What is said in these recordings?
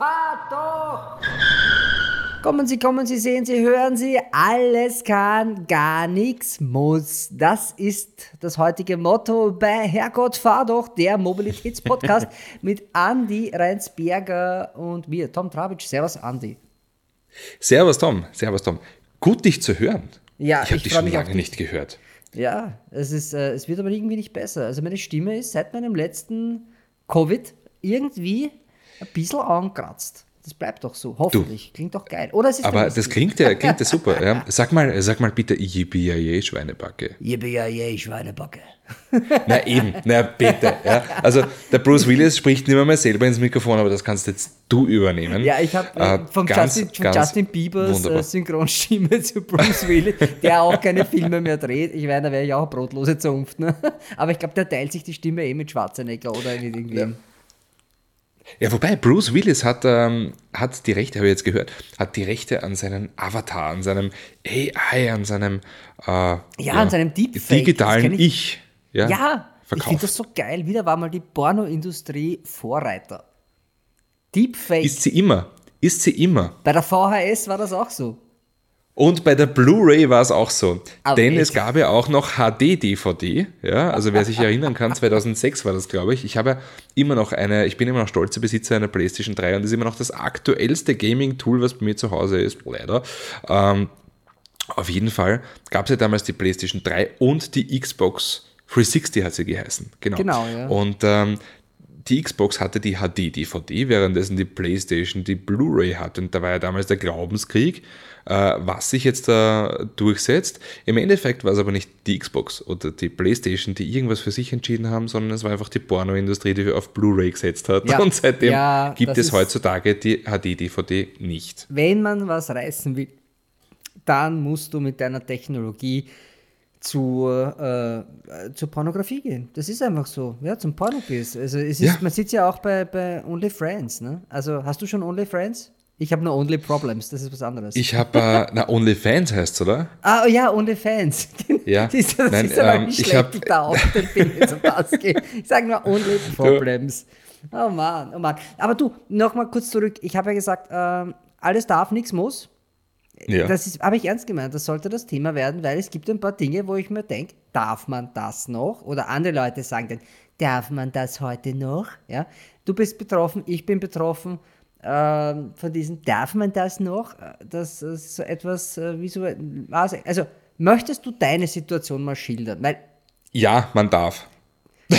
Fahr doch! Kommen Sie, kommen Sie, sehen Sie, hören Sie, alles kann, gar nichts muss. Das ist das heutige Motto bei Herrgott, fahr doch, der Mobilitätspodcast mit Andi Reinsberger und mir, Tom Trabitsch. Servus, Andi. Servus, Tom. Servus, Tom. Gut, dich zu hören. Ja, ich habe ich dich schon lange nicht gehört. Ja, es, ist, äh, es wird aber irgendwie nicht besser. Also meine Stimme ist seit meinem letzten Covid irgendwie ein bisschen angekratzt. Das bleibt doch so, hoffentlich. Klingt doch geil. Oder es ist Aber das klingt ja, klingt ja super. Ja. Sag, mal, sag mal bitte Yippie Schweinebacke. Yippie, Schweinebacke. Na eben, na bitte. Ja. Also der Bruce Willis spricht nicht mehr mal selber ins Mikrofon, aber das kannst jetzt du übernehmen. Ja, ich habe Äh, äh, ganz, Justin, von Justin Biebers wunderbar. äh, Synchronstimme zu Bruce Willis, der auch keine Filme mehr dreht. Ich meine, da wäre ich auch brotlose Zunft. Ne? Aber ich glaube, der teilt sich die Stimme eh mit Schwarzenegger oder mit irgendwem. Ja, wobei Bruce Willis hat, ähm, hat die Rechte, habe ich jetzt gehört, hat die Rechte an seinem Avatar, an seinem AI, an seinem, äh, ja, an seinem Deepfake, digitalen ich- Ich. Ja, Ja, ich finde das so geil. Wieder war mal die Pornoindustrie Vorreiter. Deepfake. Ist sie immer. Ist sie immer. Bei der VHS war das auch so. Und bei der Blu-ray war es auch so. Aber Denn es gab ja auch noch HD-DVD. Ja, also wer sich erinnern kann, 2006 war das, glaube ich. Ich habe immer noch eine, ich bin immer noch stolzer Besitzer einer PlayStation 3 und das ist immer noch das aktuellste Gaming-Tool, was bei mir zu Hause ist, leider. Ähm, auf jeden Fall gab es ja damals die PlayStation 3 und die Xbox 360 hat sie geheißen. Genau. Genau, ja. Und ähm, die Xbox hatte die HD-DVD, währenddessen die PlayStation die Blu-ray hatte. Und da war ja damals der Glaubenskrieg, äh, was sich jetzt da durchsetzt. Im Endeffekt war es aber nicht die Xbox oder die PlayStation, die irgendwas für sich entschieden haben, sondern es war einfach die Pornoindustrie, die auf Blu-ray gesetzt hat. Ja. Und seitdem Ja, gibt es heutzutage die HD-DVD nicht. Wenn man was reißen will, dann musst du mit deiner Technologie zur, äh, zur Pornografie gehen. Das ist einfach so. Ja, zum Pornobiss. Also es ist, Ja. man sieht ja auch bei, bei OnlyFriends. Ne? Also hast du schon OnlyFriends? Ich habe nur Only Problems, das ist was anderes. Ich habe, äh, na, OnlyFans heißt oder? ah, ja, OnlyFans. Ja. das ist, das Nein, ist aber ähm, ich schlecht hab- ich da auf den Film zum Pass gehe. Ich sage nur Only Problems. Oh Mann, oh Mann. Aber du, nochmal kurz zurück. Ich habe ja gesagt, ähm, alles darf, nichts muss. Ja. Das habe ich ernst gemeint, das sollte das Thema werden, weil es gibt ein paar Dinge, wo ich mir denke, darf man das noch? Oder andere Leute sagen dann, darf man das heute noch? Ja? Du bist betroffen, ich bin betroffen ähm, von diesen, darf man das noch? Äh, Das ist so etwas äh, wie so, also, also möchtest du deine Situation mal schildern? Weil ja, man darf.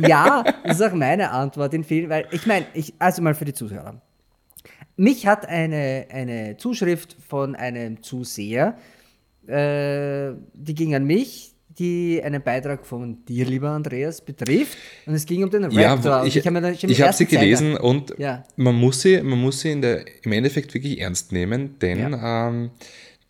ja, das ist auch meine Antwort in vielen, weil ich meine, ich, also mal für die Zuhörer. Mich hat eine, eine Zuschrift von einem Zuseher, äh, die ging an mich, die einen Beitrag von dir, lieber Andreas, betrifft. Und es ging um den Ja, Raptor. Ich, hab ich habe sie ersten gelesen Zeiger- und Ja. man muss sie, man muss sie in der, im Endeffekt wirklich ernst nehmen, denn ähm,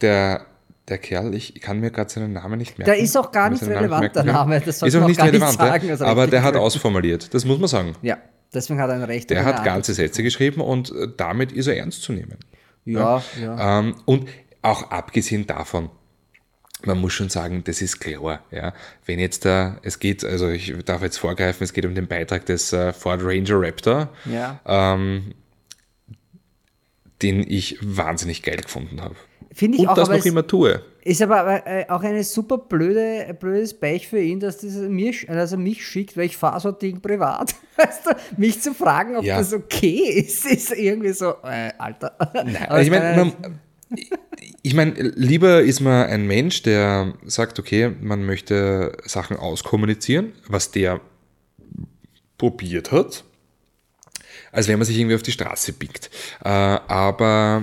der, der Kerl, ich kann mir gerade seinen Namen nicht merken. Der ist auch gar nicht relevant, der. Name, das ist auch nicht gar nicht relevant, sagen, ja. also aber der hat ausformuliert, das muss man sagen. Ja, deswegen hat er ein Recht. Der hat ganze. Sätze geschrieben und äh, damit ist er ernst zu nehmen. Ja, ja. Ähm, und auch abgesehen davon, man muss schon sagen, das ist klar. Ja. Wenn jetzt da, es geht, also ich darf jetzt vorgreifen, es geht um den Beitrag des äh, Ford Ranger Raptor, ja. ähm, den ich wahnsinnig geil gefunden habe. Finde ich Und auch, das noch immer tue. Ist aber äh, auch eine super blöde, blödes Pech für ihn, dass, das mir, dass er mich schickt, weil ich fahre so ein Ding privat. Weißt du, mich zu fragen, ob Ja. das okay ist, ist irgendwie so, äh, Alter. Nein, Aber ich meine, ich meine, lieber ist man ein Mensch, der sagt, okay, man möchte Sachen auskommunizieren, was der probiert hat, als wenn man sich irgendwie auf die Straße biegt. Äh, aber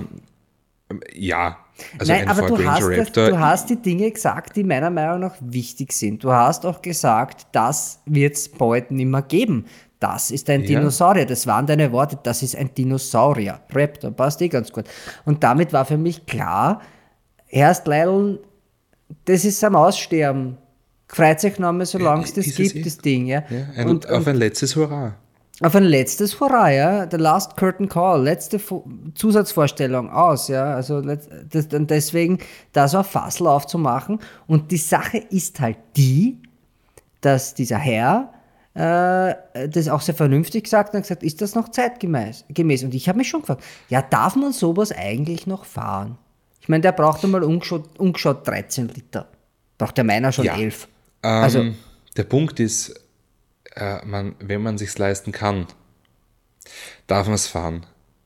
ähm, ja, also Nein, ein aber du hast, das- du hast die Dinge gesagt, die meiner Meinung nach wichtig sind. Du hast auch gesagt, das wird es bald nicht mehr geben. Das ist ein Ja. Dinosaurier. Das waren deine Worte. Das ist ein Dinosaurier. Raptor, passt eh ganz gut. Und damit war für mich klar, erst Leidl, das ist am Aussterben. Freizeignahme, solange es das gibt, eh. das Ding. Ja. ja, ein, und, auf ein letztes Hurra. Auf ein letztes Hurra, ja, the last curtain call, letzte Vo Zusatzvorstellung aus, ja, also das, und deswegen da so ein Fassel aufzumachen und die Sache ist halt die, dass dieser Herr äh, das auch sehr vernünftig gesagt und hat gesagt, ist das noch zeitgemäß? Gemäß? Und ich habe mich schon gefragt, ja, darf man sowas eigentlich noch fahren? Ich meine, der braucht einmal ungeschaut, ungeschaut 13 Liter. Braucht der meiner schon Ja. 11. Ähm, Also- der Punkt ist, äh, man, wenn man sich leisten kann, darf man es fahren,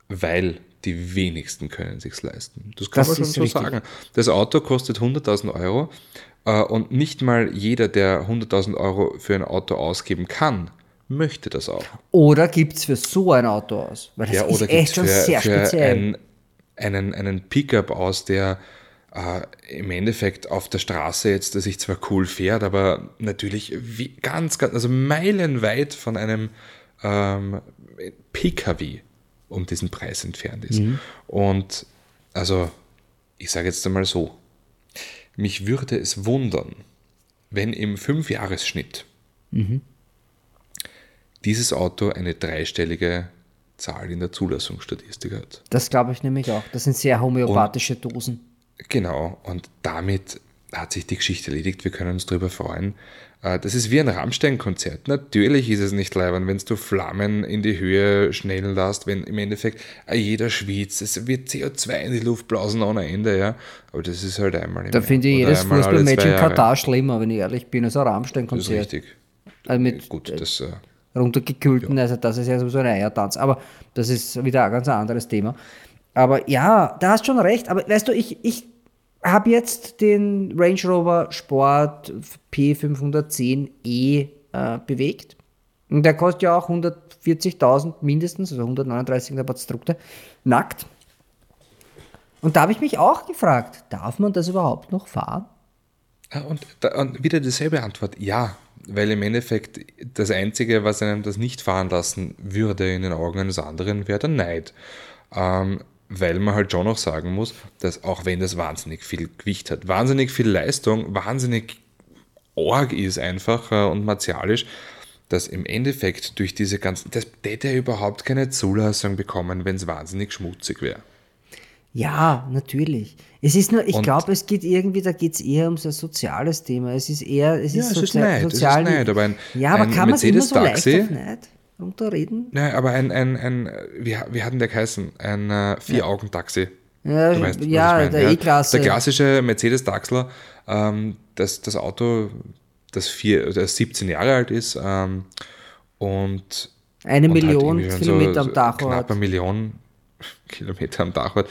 weil die wenigsten können sich leisten. Das kann Das man schon so richtig. sagen. Das Auto kostet 100.000 Euro äh, und nicht mal jeder, der 100.000 Euro für ein Auto ausgeben kann, möchte das auch. Oder gibt es für so ein Auto aus? Weil das Ja, ist echt schon für, sehr speziell. ein, einen, einen Pickup aus, der äh, im Endeffekt auf der Straße jetzt, der sich zwar cool fährt, aber natürlich wie, ganz, ganz, also meilenweit von einem ähm, PKW um diesen Preis entfernt ist. Mhm. Und also, ich sage jetzt einmal so, mich würde es wundern, wenn im Fünfjahresschnitt Mhm. dieses Auto eine dreistellige Zahl in der Zulassungsstatistik hat. Das glaube ich nämlich auch. Das sind sehr homöopathische Dosen. Genau, und damit hat sich die Geschichte erledigt. Wir können uns darüber freuen. Äh, Das ist wie ein Rammstein-Konzert. Natürlich ist es nicht leibend, wenn du Flammen in die Höhe schnellen lässt, wenn im Endeffekt äh, jeder schwitzt. Es wird CO2 in die Luft blasen ohne Ende, ja. Aber das ist halt einmal im Da finde ich jedes Fußballmatch in. Katar schlimmer, wenn ich ehrlich bin, als ein Das ist Rammstein-Konzert. richtig. Also mit Gut, das, runtergekühlten, also das ist ja sowieso ein Eiertanz. Aber das ist wieder ein ganz anderes Thema. Aber ja, da hast schon recht. Aber weißt du, ich, ich habe jetzt den Range Rover Sport P510e äh, bewegt. Und der kostet ja auch 140.000 mindestens, also 139 der Batzdruckte, nackt. Und da habe ich mich auch gefragt, darf man das überhaupt noch fahren? Und, und wieder dieselbe Antwort, ja. Weil im Endeffekt das Einzige, was einem das nicht fahren lassen würde in den Augen eines anderen, wäre der Neid. Ähm, weil man halt schon noch sagen muss, dass auch wenn das wahnsinnig viel Gewicht hat, wahnsinnig viel Leistung, wahnsinnig arg ist einfach äh, und martialisch, dass im Endeffekt durch diese ganzen, das hätte er überhaupt keine Zulassung bekommen, wenn es wahnsinnig schmutzig wäre. Ja, natürlich. Es ist nur, ich glaube, es geht irgendwie, da geht es eher um so ein soziales Thema. Es ist eher, es Ja, ist, es ist Neid, es ist sozial. Neid, aber ein- ja, aber ein kann man es immer so leicht auf Neid runterreden? Nein, aber ein, ein, ein wie, wie hat denn der geheißen? Ein äh, Vier-Augen-Taxi. Ja, weißt, ja, ich mein, der E-Klasse. Der klassische Mercedes-Daxler, ähm, das, das Auto, das, vier, das 17 Jahre alt ist ähm, und Eine und halt Million schon Kilometer am Dach Knapp hat. eine Million Kilometer am Dach hat.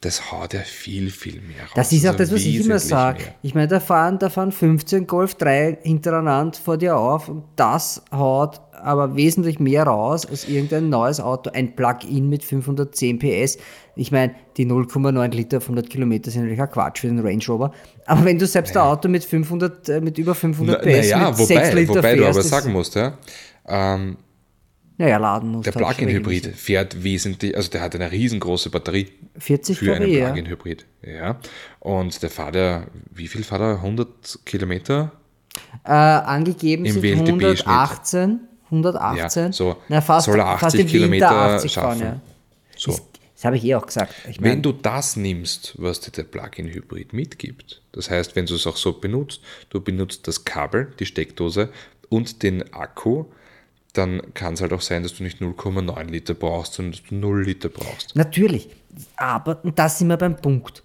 Das haut ja viel, viel mehr raus. Das ist auch Also das, was ich immer sage. Ich meine, da fahren, da fahren 15 Golf 3 hintereinander vor dir auf und das haut aber wesentlich mehr raus als irgendein neues Auto. Ein Plug-in mit 510 PS. Ich meine, die 0,9 Liter auf 100 Kilometer sind natürlich auch Quatsch für den Range Rover. Aber wenn du selbst ein Auto mit 500, äh, mit über 500 Na, PS naja, mit 6 wobei, Liter wobei du fährst, aber das- sagen musst, ja, ähm, naja, laden musst der Plug-in-Hybrid fährt wesentlich, also der hat eine riesengroße Batterie. 40 für einen. Plug-in-Hybrid. Ja. Und der fährt ja, wie viel fährt er? 100 Kilometer? Äh, angegeben Im sind WLTP-Schnitt. 118. 118. Ja, so Na, fast, soll er fast 80 im Winter Kilometer 80 schaffen. fahren, ja. So. Das, das habe ich eh auch gesagt. Ich Wenn mein, du das nimmst, was dir der Plug-in-Hybrid mitgibt, das heißt, wenn du es auch so benutzt, du benutzt das Kabel, die Steckdose und den Akku, dann kann es halt auch sein, dass du nicht 0,9 Liter brauchst, sondern dass du 0 Liter brauchst. Natürlich. Aber, da sind wir beim Punkt.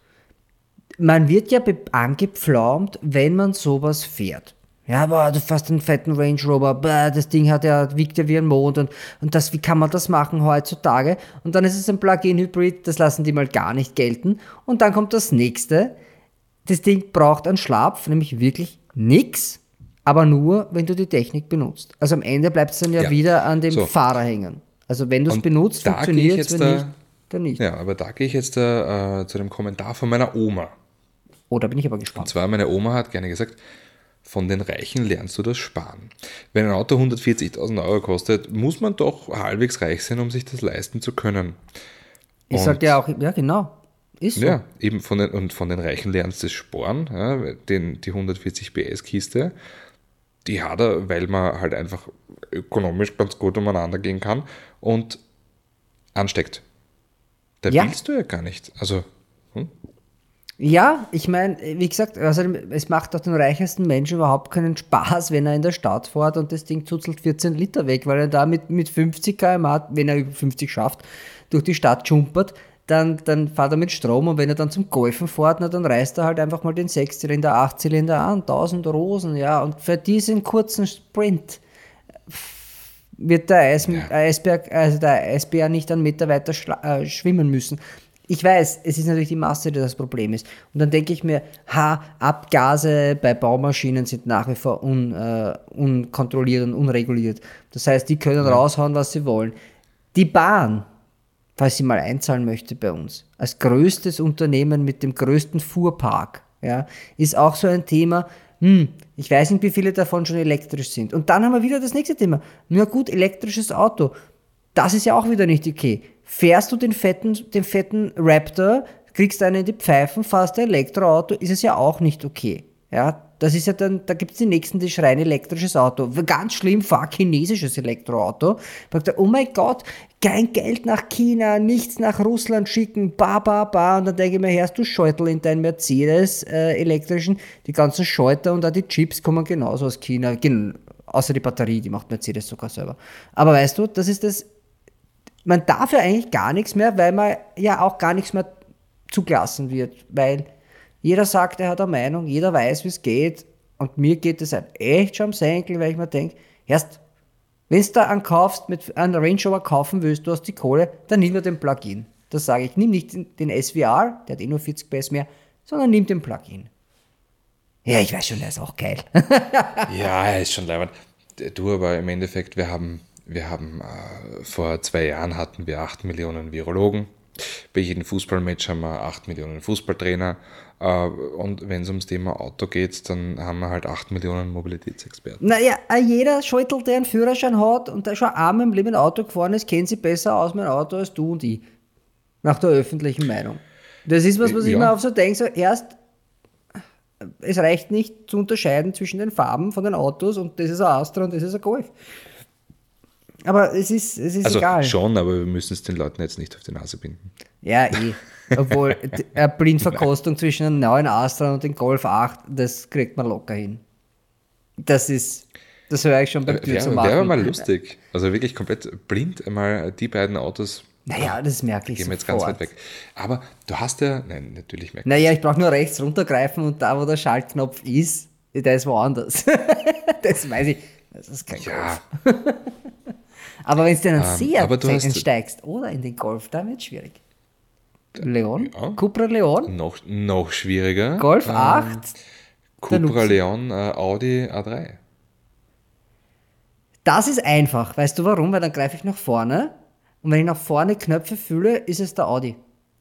Man wird ja angepflaumt, wenn man sowas fährt. Ja, boah, du fährst einen fetten Range Rover, bäh, das Ding hat ja, wiegt ja wie ein Mond und, und das, wie kann man das machen heutzutage? Und dann ist es ein Plug-in-Hybrid, das lassen die mal gar nicht gelten. Und dann kommt das nächste. Das Ding braucht einen Schlapf, nämlich wirklich nix, aber nur, wenn du die Technik benutzt. Also am Ende bleibt es dann ja, Ja. wieder an dem So. Fahrer hängen. Also wenn du es Und benutzt, funktioniert es, wenn da- nicht, dann nicht. Ja, aber da gehe ich jetzt äh, zu dem Kommentar von meiner Oma. Oh, da bin ich aber Und gespannt. zwar, meine Oma hat gerne gesagt, von den Reichen lernst du das Sparen. Wenn ein Auto 140.000 Euro kostet, muss man doch halbwegs reich sein, um sich das leisten zu können. Ich Und- sagte ja auch, ja genau, ist so. Ja, eben von den, und von den Reichen lernst du das Sparen. Ja, den, die 140 PS-Kiste, die hat er, weil man halt einfach ökonomisch ganz gut umeinander gehen kann und ansteckt. Da Ja. willst du ja gar nicht. Also, hm? Ja, ich meine, wie gesagt, also es macht auch den reichesten Menschen überhaupt keinen Spaß, wenn er in der Stadt fährt und das Ding zuzelt 14 Liter weg, weil er da mit, mit 50 km/h, wenn er über 50 schafft, durch die Stadt jumpert, dann, dann fährt er mit Strom und wenn er dann zum Golfen fährt, na, dann reißt er halt einfach mal den Sechszylinder, Achtzylinder an, 1000 Rosen, ja, und für diesen kurzen Sprint wird der Eis, ja. Eisberg, also der Eisbär nicht einen Meter weiter äh, schwimmen müssen. Ich weiß, es ist natürlich die Masse, die das Problem ist. Und dann denke ich mir, ha, Abgase bei Baumaschinen sind nach wie vor un, äh, unkontrolliert und unreguliert. Das heißt, die können ja. raushauen, was sie wollen. Die Bahn, falls sie mal einzahlen möchte bei uns, als größtes Unternehmen mit dem größten Fuhrpark, ja, ist auch so ein Thema, hm, ich weiß nicht, wie viele davon schon elektrisch sind. Und dann haben wir wieder das nächste Thema. Nur gut, elektrisches Auto. Das ist ja auch wieder nicht okay. Fährst du den fetten, den fetten Raptor, kriegst einen in die Pfeifen, fährst ein Elektroauto, ist es ja auch nicht okay. Ja, das ist ja dann, da gibt es die nächsten, die schreien elektrisches Auto. Ganz schlimm, fahr chinesisches Elektroauto. Sagt oh mein Gott, kein Geld nach China, nichts nach Russland schicken, ba, ba, ba. Und dann denke ich mir, hörst du Scheutel in deinen Mercedes äh, elektrischen, die ganzen Schalter und auch die Chips kommen genauso aus China. Gen außer die Batterie, die macht Mercedes sogar selber. Aber weißt du, das ist das, man darf ja eigentlich gar nichts mehr, weil man ja auch gar nichts mehr zugelassen wird, weil jeder sagt, er hat eine Meinung, jeder weiß, wie es geht. Und mir geht es halt echt schon am Senkel, weil ich mir denke, erst, wenn du da einen kaufst, mit einem Range Rover kaufen willst, du hast die Kohle, dann nimm nur den Plugin. Das sage ich, nimm nicht den SVR, der hat eh nur 40 PS mehr, sondern nimm den Plugin. Ja, ich weiß schon, der ist auch geil. ja, er ist schon leibend. Du, aber im Endeffekt, wir haben, wir haben äh, vor zwei Jahren hatten wir 8 Millionen Virologen. Bei jedem Fußballmatch haben wir 8 Millionen Fußballtrainer. Äh, und wenn es ums Thema Auto geht, dann haben wir halt 8 Millionen Mobilitätsexperten. Naja, äh, jeder Scheutel, der einen Führerschein hat und der schon einmal im Leben ein Auto gefahren ist, kennt sich besser aus mit dem Auto als du und ich. Nach der öffentlichen Meinung. Das ist was, was ich ja. mir auch so denke, so erst, es reicht nicht zu unterscheiden zwischen den Farben von den Autos und das ist ein Astra und das ist ein Golf. Aber es ist, es ist also egal. schon, aber wir müssen es den Leuten jetzt nicht auf die Nase binden. Ja, eh. Obwohl, eine Blindverkostung zwischen einem neuen Astra und dem Golf 8, das kriegt man locker hin. Das ist, das höre ich schon beim Tür zu machen. Wäre mal lustig. Also wirklich komplett blind einmal die beiden Autos. Naja, das ist merklich. Gehen wir jetzt ganz weit weg. Aber du hast ja, nein, natürlich merklich. Naja, ich brauche nur rechts runtergreifen und da, wo der Schaltknopf ist, der ist woanders. das weiß ich. Das ist kein ja. Aber wenn du in einen um, Seat einsteigst oder in den Golf, dann wird es schwierig. Leon? Ja. Cupra Leon? Noch, noch schwieriger. Golf 8? Ähm, Cupra Leon äh, Audi A3. Das ist einfach. Weißt du warum? Weil dann greife ich nach vorne und wenn ich nach vorne Knöpfe fühle, ist es der Audi.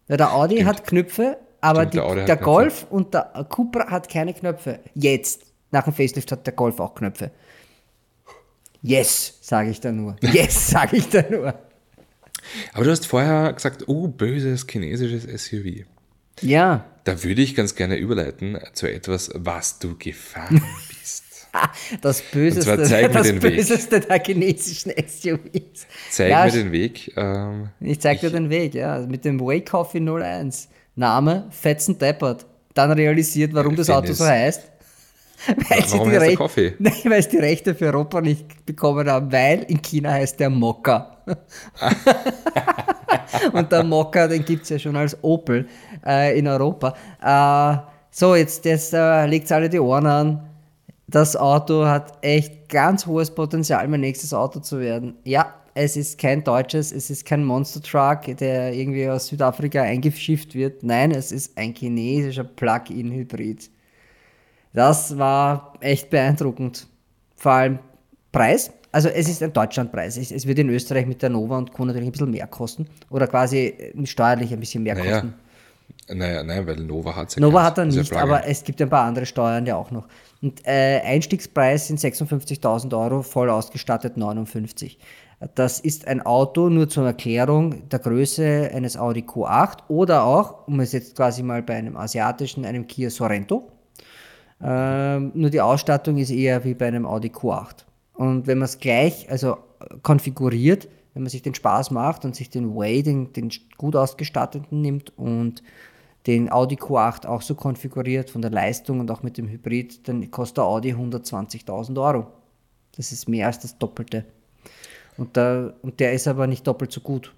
Weil der Audi Stimmt. hat Knöpfe, aber Stimmt, die, der, der Golf und der Cupra hat keine Knöpfe. Jetzt. Nach dem Facelift hat der Golf auch Knöpfe. Yes, sage ich da nur. Yes, sage ich da nur. Aber du hast vorher gesagt, oh, böses chinesisches SUV. Ja. Da würde ich ganz gerne überleiten zu etwas, was du gefahren bist. das Böseste, das Böseste der chinesischen SUVs. Zeig ja, mir den Weg. Ähm, ich zeig dir den Weg, ja. Mit dem Way Coffee 01. Name Fetzen Deppert. Dann realisiert, warum das Auto so heißt. Weil Warum sie die Rechte, Kaffee? Nein, weil sie die Rechte für Europa nicht bekommen haben, weil in China heißt der Mokka. und der Mokka, den gibt es ja schon als Opel äh, in Europa. Äh, so, jetzt, jetzt äh, legt alle die Ohren an. Das Auto hat echt ganz hohes Potenzial, mein nächstes Auto zu werden. Ja, es ist kein deutsches, es ist kein Monster Truck, der irgendwie aus Südafrika eingeschifft wird. Nein, es ist ein chinesischer Plug-in-Hybrid. Das war echt beeindruckend. Vor allem Preis. Also es ist ein Deutschlandpreis. Es wird in Österreich mit der Nova und Co. natürlich ein bisschen mehr kosten. Oder quasi äh, steuerlich ein bisschen mehr naja. kosten. Naja, nein, weil Nova hat es ja Nova hat er nicht, aber es gibt ein paar andere Steuern ja auch noch. Und äh, Einstiegspreis sind 56.000 Euro, voll ausgestattet 59. Das ist ein Auto, nur zur Erklärung, der Größe eines Audi Q8 oder auch, um es jetzt quasi mal bei einem asiatischen, einem Kia Sorento ähm, nur die Ausstattung ist eher wie bei einem Audi Q8. Und wenn man es gleich, also konfiguriert, wenn man sich den Spaß macht und sich den Way, den, den gut ausgestatteten nimmt und den Audi Q8 auch so konfiguriert von der Leistung und auch mit dem Hybrid, dann kostet der Audi 120.000 Euro. Das ist mehr als das Doppelte. Und, da, und der ist aber nicht doppelt so gut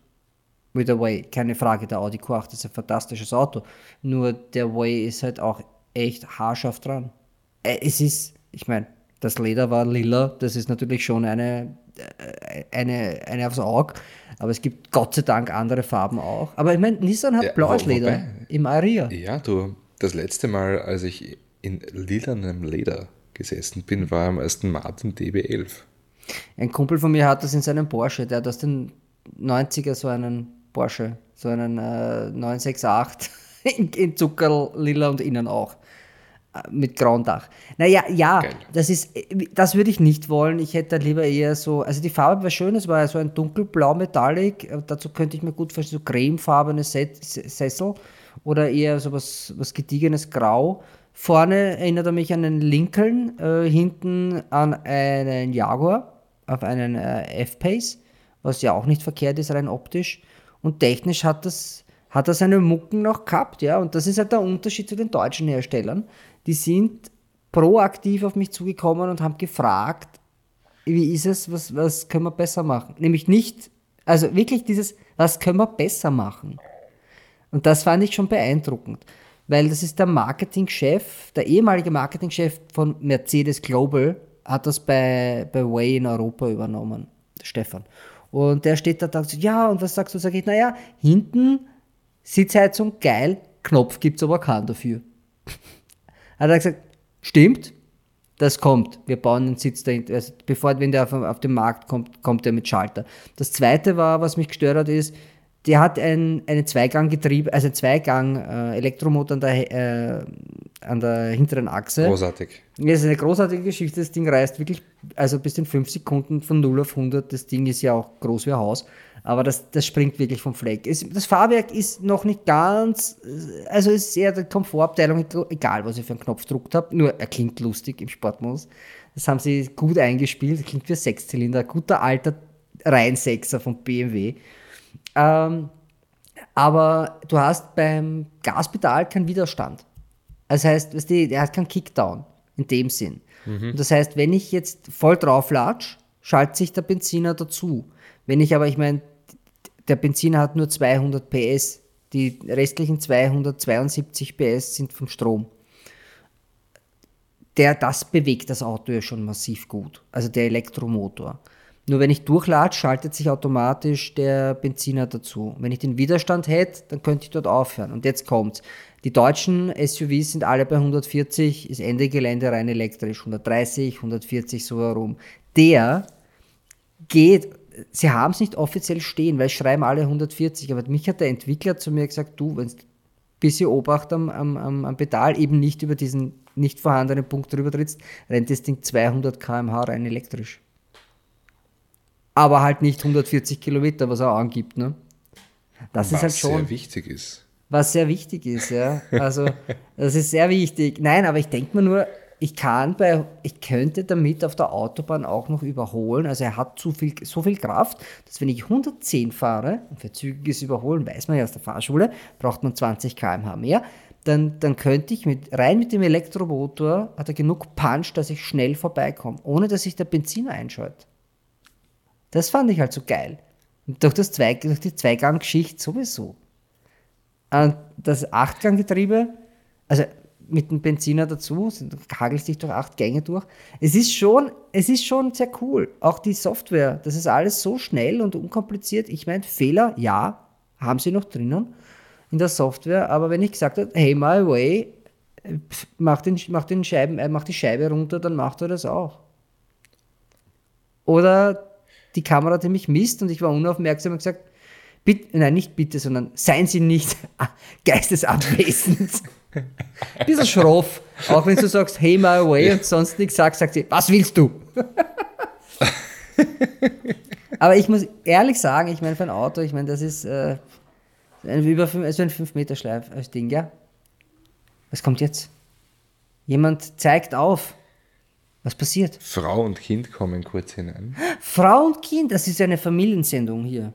wie der Way. Keine Frage, der Audi Q8 ist ein fantastisches Auto. Nur der Way ist halt auch echt haarscharf dran. Äh, es ist, ich meine, das Leder war lila, das ist natürlich schon eine, äh, eine, eine aufs Auge, aber es gibt Gott sei Dank andere Farben auch. Aber ich meine, Nissan hat ja, blaues Leder wobei, im Aria. Ja, du, das letzte Mal, als ich in lilanem Leder gesessen bin, war am ersten Martin DB11. Ein Kumpel von mir hat das in seinem Porsche, der hat aus den 90er so einen Porsche, so einen äh, 968 in, in Zuckerl, lila und innen auch mit grauem Dach. Naja, ja, Geil. das ist, das würde ich nicht wollen. Ich hätte lieber eher so, also die Farbe war schön, es war ja so ein dunkelblau Metallic. Dazu könnte ich mir gut vorstellen, so cremefarbene Sessel oder eher so was, was gediegenes Grau. Vorne erinnert er mich an einen Lincoln, äh, hinten an einen Jaguar, auf einen äh, F-Pace, was ja auch nicht verkehrt ist, rein optisch. Und technisch hat das, hat er seine Mucken noch gehabt, ja. Und das ist halt der Unterschied zu den deutschen Herstellern die sind proaktiv auf mich zugekommen und haben gefragt, wie ist es, was, was können wir besser machen? Nämlich nicht, also wirklich dieses, was können wir besser machen? Und das fand ich schon beeindruckend, weil das ist der Marketingchef, der ehemalige Marketingchef von Mercedes Global, hat das bei, bei Way in Europa übernommen, Stefan. Und der steht da und sagt, ja, und was sagst du? Sag ich, naja, hinten Sitzheizung, geil, Knopf gibt es aber keinen dafür. Hat er gesagt, stimmt, das kommt. Wir bauen den Sitz dahinter. Also bevor, wenn der auf, auf den Markt kommt, kommt er mit Schalter. Das zweite war, was mich gestört hat, ist, der hat ein, eine Zweiganggetriebe, also ein Zweigang äh, Elektromotor an der, äh, an der hinteren Achse. Großartig. Das ist eine großartige Geschichte. Das Ding reißt wirklich, also bis in 5 Sekunden von 0 auf 100. Das Ding ist ja auch groß wie ein Haus. Aber das, das springt wirklich vom Fleck. Es, das Fahrwerk ist noch nicht ganz, also es ist eher die Komfortabteilung, egal was ich für einen Knopf gedruckt habe. Nur er klingt lustig im Sportmodus. Das haben sie gut eingespielt. Klingt wie Sechszylinder. Guter alter Reinsechser von BMW. Ähm, aber du hast beim Gaspedal keinen Widerstand. Das heißt, weißt du, er hat keinen Kickdown in dem Sinn. Mhm. das heißt, wenn ich jetzt voll drauf latsch, schaltet sich der Benziner dazu. Wenn ich aber, ich meine, der Benziner hat nur 200 PS, die restlichen 272 PS sind vom Strom. Der, das bewegt das Auto ja schon massiv gut, also der Elektromotor. Nur wenn ich durchlade, schaltet sich automatisch der Benziner dazu. Wenn ich den Widerstand hätte, dann könnte ich dort aufhören. Und jetzt kommt's. Die deutschen SUVs sind alle bei 140, ist Ende Gelände rein elektrisch, 130, 140 so herum. Der geht, sie haben es nicht offiziell stehen, weil es schreiben alle 140, aber mich hat der Entwickler zu mir gesagt, du, wenn du ein bisschen Obacht am, am, am Pedal eben nicht über diesen nicht vorhandenen Punkt drüber trittst, rennt das Ding 200 km/h rein elektrisch aber halt nicht 140 Kilometer, was er angibt. Ne? Das was ist halt schon. Was sehr wichtig ist. Was sehr wichtig ist, ja. Also, das ist sehr wichtig. Nein, aber ich denke mir nur, ich kann bei, ich könnte damit auf der Autobahn auch noch überholen. Also er hat zu viel, so viel Kraft, dass wenn ich 110 fahre, und für zügiges Überholen weiß man ja aus der Fahrschule, braucht man 20 km/h mehr, dann, dann könnte ich mit, rein mit dem Elektromotor, hat er genug Punch, dass ich schnell vorbeikomme, ohne dass sich der Benziner einschaltet. Das fand ich halt so geil. Und durch, das Zwei, durch die Zweiganggeschichte sowieso. Und das Achtganggetriebe, also mit dem Benziner dazu, hagelst dich durch acht Gänge durch. Es ist schon, es ist schon sehr cool. Auch die Software, das ist alles so schnell und unkompliziert. Ich meine, Fehler, ja, haben sie noch drinnen in der Software, aber wenn ich gesagt habe, hey, my way, mach, den, mach, den Scheiben, äh, mach die Scheibe runter, dann macht er das auch. Oder die Kamera, die mich misst und ich war unaufmerksam und gesagt, bitte, nein, nicht bitte, sondern seien Sie nicht geistesabwesend. Bisschen schroff. Auch wenn du sagst, hey, my way und sonst nichts sagst, sagt sie, was willst du? Aber ich muss ehrlich sagen, ich meine, für ein Auto, ich meine, das ist äh, ein, über fünf, also ein 5 Meter Schleif als Ding, ja? Was kommt jetzt? Jemand zeigt auf. Was passiert? Frau und Kind kommen kurz hinein. Frau und Kind, das ist eine Familiensendung hier.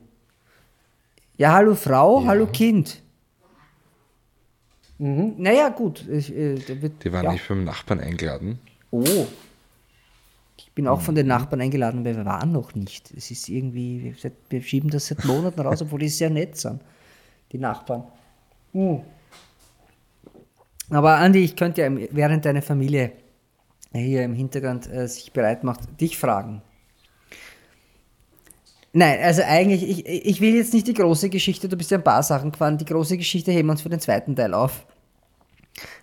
Ja, hallo Frau, ja. hallo Kind. Mhm. Naja, gut. Ich, äh, wird, Die waren ja. nicht beim Nachbarn eingeladen. Oh. Ich bin auch von Mhm. den Nachbarn eingeladen, weil wir waren noch nicht. Es ist irgendwie, wir, schieben das seit Monaten raus, obwohl die sehr nett sind, die Nachbarn. Hm. Aber Andi, ich könnte ja, während deine Familie hier im Hintergrund äh, sich bereit macht, dich fragen. Nein, also eigentlich, ich, ich will jetzt nicht die große Geschichte, du bist ja ein paar Sachen gefahren, die große Geschichte heben wir uns für den zweiten Teil auf.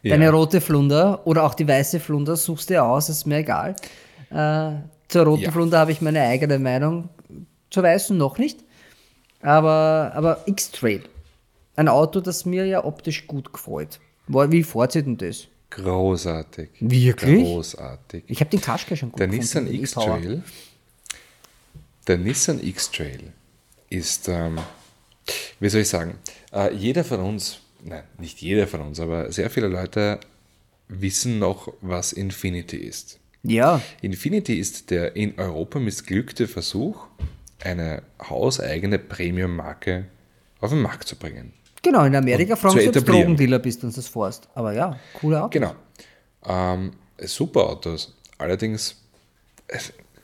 Deine Ja. rote Flunder oder auch die weiße Flunder suchst dir aus, ist mir egal. Äh, zur roten Ja. Flunder habe ich meine eigene Meinung, zur weißen noch nicht. Aber, aber X-Trail, ein Auto, das mir ja optisch gut gefällt. Wie vorzieht denn das? Großartig. Wirklich? Großartig. Ich habe den Qashqai schon gut Der gefunden, Nissan. X-Trail, der Nissan X-Trail ist, ähm, wie soll ich sagen, äh, jeder von uns, nein, nicht jeder von uns, aber sehr viele Leute wissen noch, was Infinity ist. Ja, Infinity ist der in Europa missglückte Versuch, eine hauseigene Premium-Marke auf den Markt zu bringen. genau, in Amerika zu sie, ob du. Drogendealer bist und das forst. Aber ja, cooler Auto. Genau. Ähm, super Autos. Allerdings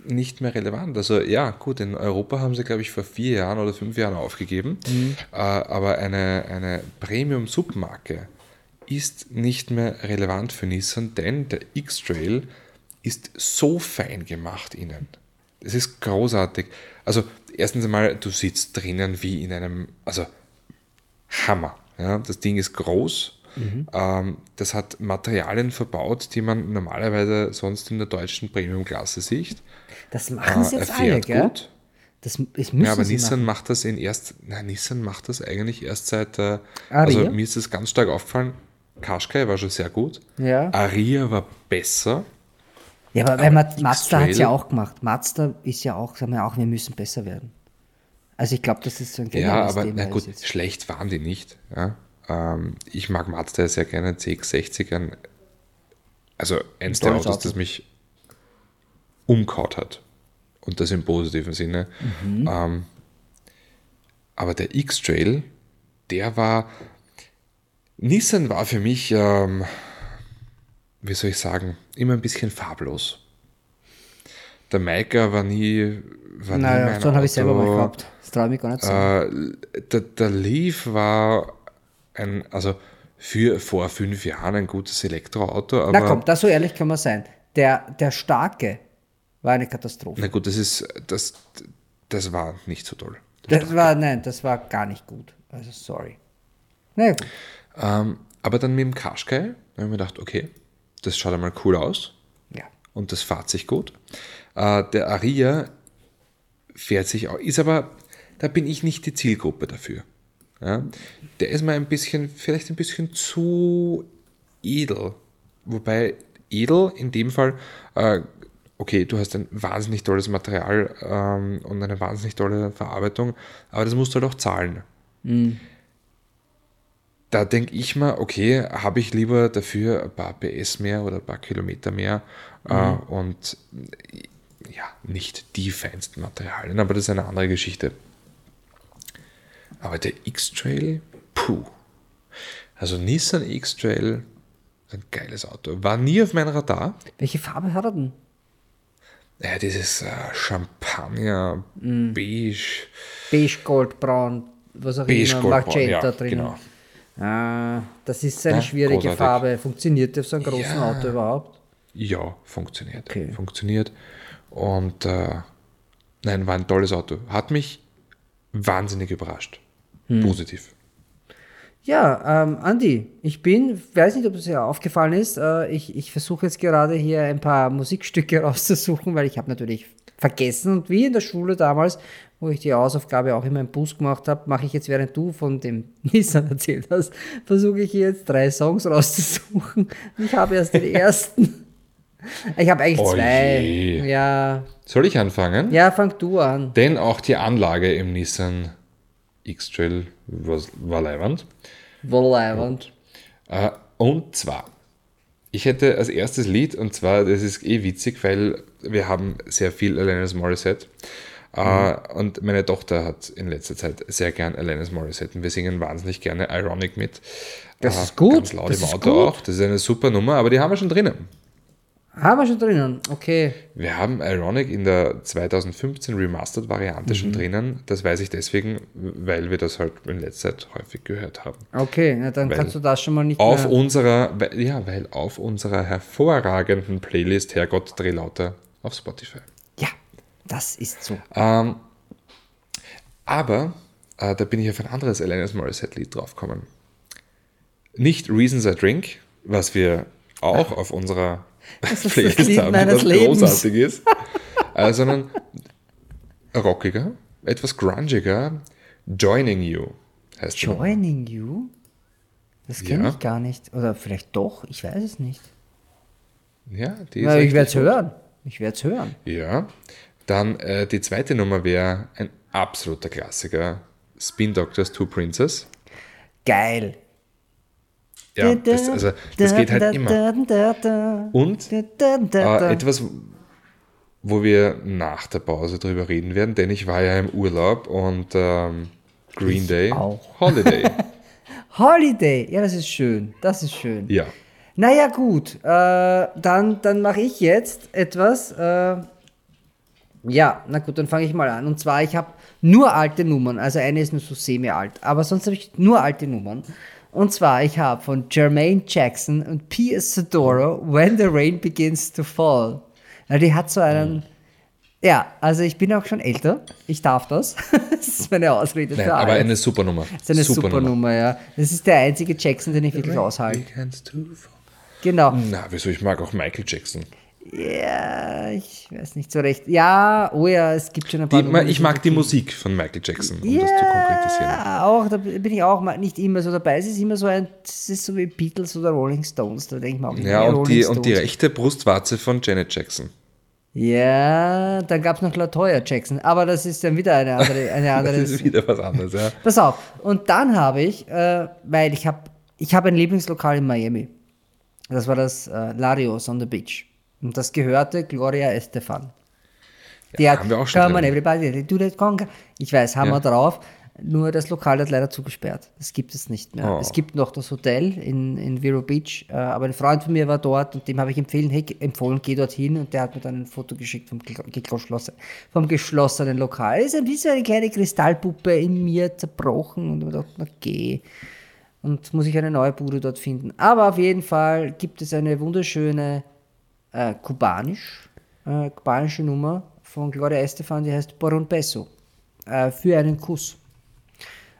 nicht mehr relevant. Also ja, gut, in Europa haben sie, glaube ich, vor vier Jahren oder fünf Jahren aufgegeben. Äh, aber eine, eine Premium-Submarke ist nicht mehr relevant für Nissan, denn der X-Trail ist so fein gemacht innen. Es ist großartig. Also erstens einmal, du sitzt drinnen wie in einem, also Hammer. Ja, das Ding ist groß. Ähm, das hat Materialien verbaut, die man normalerweise sonst in der deutschen Premium-Klasse sieht. Das machen sie Äh, jetzt alle, gell? gut. Das, das müssen Ja, aber sie Nissan machen. macht das in erst, na, Nissan macht das eigentlich erst seit, äh, also mir ist das ganz stark aufgefallen. Qashqai war schon sehr gut. Ja. Aria war besser. Ja, aber, X-Trail- Mazda hat es ja auch gemacht. Mazda ist ja auch, sagen wir auch, wir müssen besser werden. Also ich glaube, das ist so ein Ja, aber na gut, schlecht waren die nicht. Ja. Ähm, ich mag Mazda sehr gerne, CX-60, ein, also eins der Autos, Auto. das mich umkaut hat. Und das im positiven Sinne. Mhm. Ähm, aber der X-Trail, der war, Nissan war für mich, ähm, wie soll ich sagen, immer ein bisschen farblos. Der Maika war nie, war nie Naja, mein so habe ich selber mal gehabt. Das traue ich mich gar nicht zu sagen. Äh, der, der Leaf war ein, also für vor fünf Jahren ein gutes Elektroauto, aber Na komm, da so ehrlich kann man sein. Der, der Starke war eine Katastrophe. na gut, das ist, das, das war nicht so toll. Das war, nein, das war gar nicht gut. Also sorry. Na ja, gut. Ähm, aber dann mit dem Qashqai habe ich mir gedacht, okay, das schaut einmal cool aus Ja. und das fährt sich gut. Äh, der Aria fährt sich auch, ist aber, da bin ich nicht die Zielgruppe dafür. Ja? Der ist mal ein bisschen, vielleicht ein bisschen zu edel. Wobei edel in dem Fall, äh, okay, du hast ein wahnsinnig tolles Material ähm, und eine wahnsinnig tolle Verarbeitung, aber das musst du halt auch zahlen. Da denke ich mal, okay, habe ich lieber dafür ein paar PS mehr oder ein paar Kilometer mehr äh, und äh, ja, nicht die feinsten Materialien, aber das ist eine andere Geschichte. Aber der X-Trail, puh. Also Nissan X-Trail, ein geiles Auto. War nie auf meinem Radar. Welche Farbe hat er denn? Ja, dieses äh, Champagner, beige, Beige, Gold, Braun, was auch beige immer, Goldbraun, Magenta ja, drin. genau. Ah, das ist eine Ja, schwierige großartig. Farbe. Funktioniert auf so einem großen Ja. Auto überhaupt? Ja, funktioniert. Okay. Funktioniert. Und äh, nein, war ein tolles Auto. Hat mich wahnsinnig überrascht. Positiv. Ja, ähm, Andi, ich bin, weiß nicht, ob es dir aufgefallen ist, äh, ich, ich versuche jetzt gerade hier ein paar Musikstücke rauszusuchen, weil ich habe natürlich vergessen und wie in der Schule damals, wo ich die Hausaufgabe auch immer im Bus gemacht habe, mache ich jetzt, während du von dem Nissan erzählt hast, versuche ich hier jetzt drei Songs rauszusuchen. Ich habe erst den ersten. Ich habe eigentlich Oh zwei. Ja, Soll ich anfangen? ja, fang du an. Denn auch die Anlage im Nissan X-Trail war, war leibend. Wollleibend. Äh, und zwar, ich hätte als erstes Lied, und zwar, das ist eh witzig, weil wir haben sehr viel Alanis Morissette. Äh, und meine Tochter hat in letzter Zeit sehr gern Alanis Morissette. Und wir singen wahnsinnig gerne Ironic mit. Das Äh, ist gut, Ganz laut das im Auto gut. auch. Das ist eine super Nummer, aber die haben wir schon drinnen. Haben wir schon drinnen. Okay. Wir haben Ironic in der 2015 Remastered-Variante Mhm. schon drinnen. Das weiß ich deswegen, weil wir das halt in letzter Zeit häufig gehört haben. Okay, na, dann Weil kannst du das schon mal nicht Auf mehr. unserer, weil- ja, weil auf unserer hervorragenden Playlist Herrgott Dreh lauter auf Spotify. Ja, das ist so. Ähm, aber äh, da bin ich auf ein anderes Alanis Morissette-Lied draufgekommen. Nicht Reasons I Drink, was wir auch auf unserer ist das Lied meines was Lebens. großartig ist, äh, sondern rockiger, etwas grungiger. Joining You heißt. Joining You? Das kenne Ja. ich gar nicht. Oder vielleicht doch, ich weiß es nicht. Ja, die ist ich werde es hören. Ich werde es hören. Ja, dann äh, die zweite Nummer wäre ein absoluter Klassiker, Spin Doctors Two Princess. Geil. Ja, das, also, das geht halt immer. Und Äh, etwas, wo wir nach der Pause drüber reden werden, denn ich war ja im Urlaub und ähm, Green Ich Day, auch. Holiday. Holiday. Ja, das ist schön. Das ist schön. ja. Naja, gut. Äh, dann dann mache ich jetzt etwas. Äh, ja, na gut, dann fange ich mal an. Und zwar, ich habe nur alte Nummern. Also eine ist nur so semi-alt. Aber sonst habe ich nur alte Nummern. Und zwar, ich habe von Jermaine Jackson und P.S. Sadoro When the Rain Begins to Fall. Ja, die hat so einen. Ja, also ich bin auch schon älter. Ich darf das. das ist meine Ausrede Nein, aber eine super Nummer. Das ist eine super, Nummer, ja. Das ist der einzige Jackson, den ich wirklich aushalte. Genau. Na, wieso? Ich mag auch Michael Jackson. Ja, ich weiß nicht so recht. Ja, oh ja, es gibt schon ein paar. Die, Nummern, ich mag die. Musik von Michael Jackson, um ja, das zu konkretisieren. auch, da bin ich auch nicht immer so dabei. Es ist immer so ein, es ist so wie Beatles oder Rolling Stones, da denke ich mir auch Ja, und Rolling die, und die rechte Brustwarze von Janet Jackson. Ja, dann gab es noch Latoya Jackson, aber das ist dann wieder eine andere, eine Das andere ist wieder was anderes, ja. Pass auf. Und dann habe ich, äh, weil ich habe ich hab ein Lieblingslokal in Miami. Das war das äh, Larios on the Beach. Und das gehörte Gloria Estefan. Die hat haben wir auch schon Come on, everybody, do that conga. Ich weiß, haben Ja. wir drauf. Nur das Lokal hat leider zugesperrt. Das gibt es nicht mehr. Oh. Es gibt noch das Hotel in, in Vero Beach, äh, aber ein Freund von mir war dort und dem habe ich empfehlen, hey, empfohlen, geh dorthin und der hat mir dann ein Foto geschickt vom, gel- geschlossen, vom geschlossenen Lokal. Es ist wie so eine kleine Kristallpuppe in mir zerbrochen und ich dachte, na geh. Und muss ich eine neue Bude dort finden. Aber auf jeden Fall gibt es eine wunderschöne äh, kubanisch, äh, kubanische Nummer von Gloria Estefan, die heißt Por un Peso. Äh, für einen Kuss.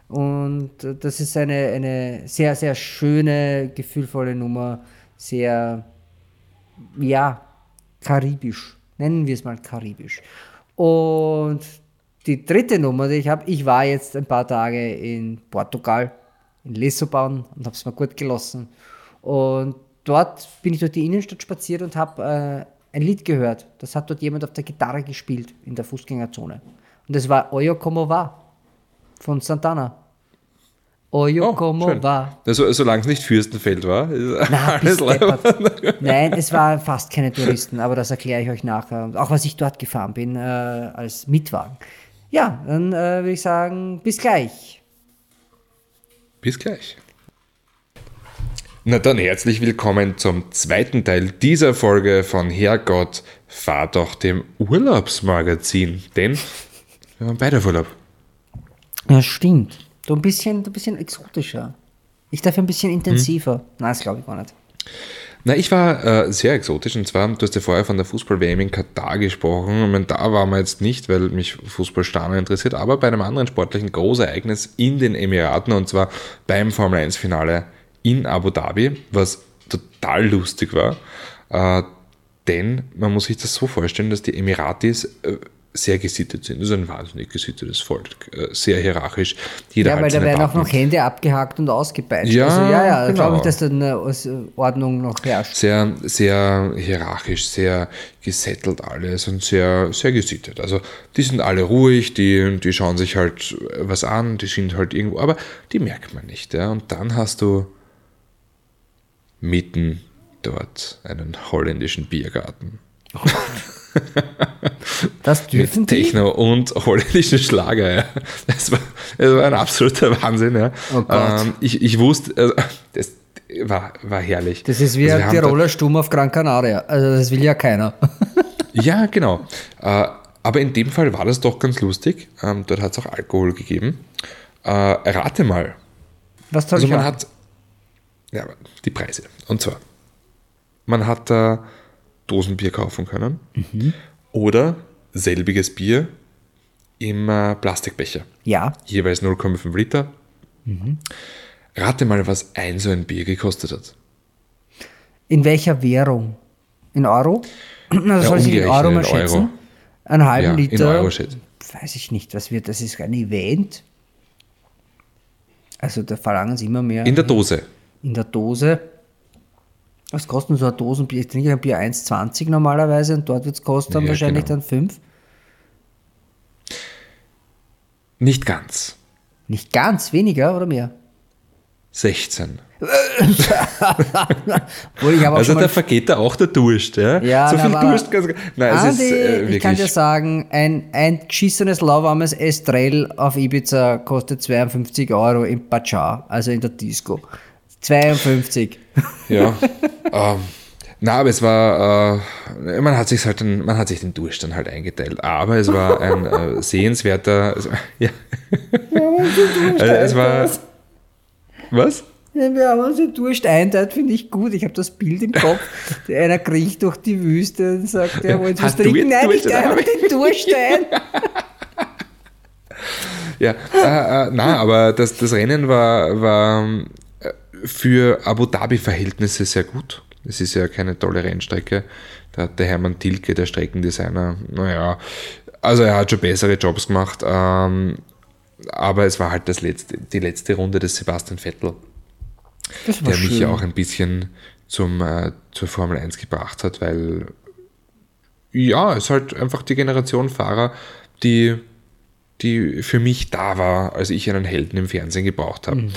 Und das ist eine, eine sehr, sehr schöne, gefühlvolle Nummer. Sehr, ja, karibisch. Nennen wir es mal karibisch. Und die dritte Nummer, die ich habe, ich war jetzt ein paar Tage in Portugal, in Lissabon und habe es mir gut gelassen. Und dort bin ich durch die Innenstadt spaziert und habe äh, ein Lied gehört. Das hat dort jemand auf der Gitarre gespielt in der Fußgängerzone. Und das war Oyo Como Va von Santana. Oyo Oh, Como schön. Va. Also, solange es nicht Fürstenfeld war, Na. Nein, es waren fast keine Touristen, aber das erkläre ich euch nachher. Auch was ich dort gefahren bin äh, als Mietwagen. Ja, dann äh, würde ich sagen, bis gleich. Bis gleich. Na dann herzlich willkommen zum zweiten Teil dieser Folge von Herrgott, fahr doch dem Urlaubsmagazin. Denn wir haben beide auf Urlaub. Ja, stimmt. Du ein bisschen, du ein bisschen exotischer. Ich dafür ein bisschen intensiver. Nein, das glaube ich gar nicht. Na, ich war äh, sehr exotisch und zwar, du hast ja vorher von der Fußball-WM in Katar gesprochen. Ich meine, da waren wir jetzt nicht, weil mich Fußball stark interessiert, aber bei einem anderen sportlichen Großereignis in den Emiraten und zwar beim Formel-1-Finale in Abu Dhabi, was total lustig war. Äh, denn man muss sich das so vorstellen, dass die Emiratis äh, sehr gesittet sind. Das ist ein wahnsinnig gesittetes Volk, äh, sehr hierarchisch. Jeder Ja, weil da werden auch Button. noch Hände abgehakt und ausgepeitscht. Ja, also, ja, ja, genau. glaube ich, dass da eine Ordnung noch herrscht. sehr, sehr hierarchisch, sehr gesettelt alles und sehr, sehr gesittet. Also die sind alle ruhig, die, die schauen sich halt was an, die sind halt irgendwo, aber die merkt man nicht. Ja? Und dann hast du mitten dort einen holländischen Biergarten. Das dürfen mit die? Techno und holländischen Schlager. Ja. Das, war, das war ein absoluter Wahnsinn. Ja. Oh. Ähm, ich, ich wusste, also, das war, war herrlich. Das ist wie Also ein Tiroler Sturm auf Gran Canaria. Also das will ja keiner. Ja, genau. Äh, aber in dem Fall war das doch ganz lustig. Ähm, dort hat es auch Alkohol gegeben. Äh, rate mal. Was soll Also man hat ja, die Preise. Und zwar, man hat da Dosenbier kaufen können Mhm. oder selbiges Bier im äh, Plastikbecher. Ja, Jeweils 0,5 Liter. Mhm. Rate mal, was ein so ein Bier gekostet hat. in welcher Währung? In Euro? Also Ja, soll ich in Euro mal in schätzen? Euro. Einen halben Ja, in Liter. Euro schätzen. Weiß ich nicht, was wird. Das ist ein Event. Also da verlangen sie immer mehr In der Dose. In der Dose. Was kostet so ein Dosenbier? Ich trinke ein Bier 1,20 normalerweise und dort wird es kosten Ja, wahrscheinlich genau. dann 5. Nicht ganz. Nicht ganz, weniger oder mehr? 16. Obwohl ich habe auch Also da vergeht da auch der Durst. Ja, Ja, so viel Durst. Ganz, nein, es Andi, ist äh, ich kann dir wirklich. sagen, ein, ein geschissenes, lauwarmes Estrell auf Ibiza kostet 52 Euro im Bachar, also in der Disco. 52. Ja. ähm, na, aber es war, äh, man hat sich halt, dann, man hat sich den Durst dann halt eingeteilt. Aber es war ein äh, sehenswerter, also, ja. also, es war, was? Wir haben uns den Durst einteilt, finde ich gut. Ich habe das Bild im Kopf. Einer kriecht durch die Wüste und sagt, er wollte was trinken. Nein, Durst? nicht einfach den Durst ein. Ja, äh, äh, na, aber das, das Rennen war, war für Abu Dhabi-Verhältnisse sehr gut. Es ist ja keine tolle Rennstrecke. Da hat der Hermann Tilke, der Streckendesigner, naja, also er hat schon bessere Jobs gemacht, ähm, aber es war halt das letzte, die letzte Runde des Sebastian Vettel, der mich schön. ja auch ein bisschen zum, äh, zur Formel 1 gebracht hat, weil ja, es ist halt einfach die Generation Fahrer, die, die für mich da war, als ich einen Helden im Fernsehen gebraucht habe.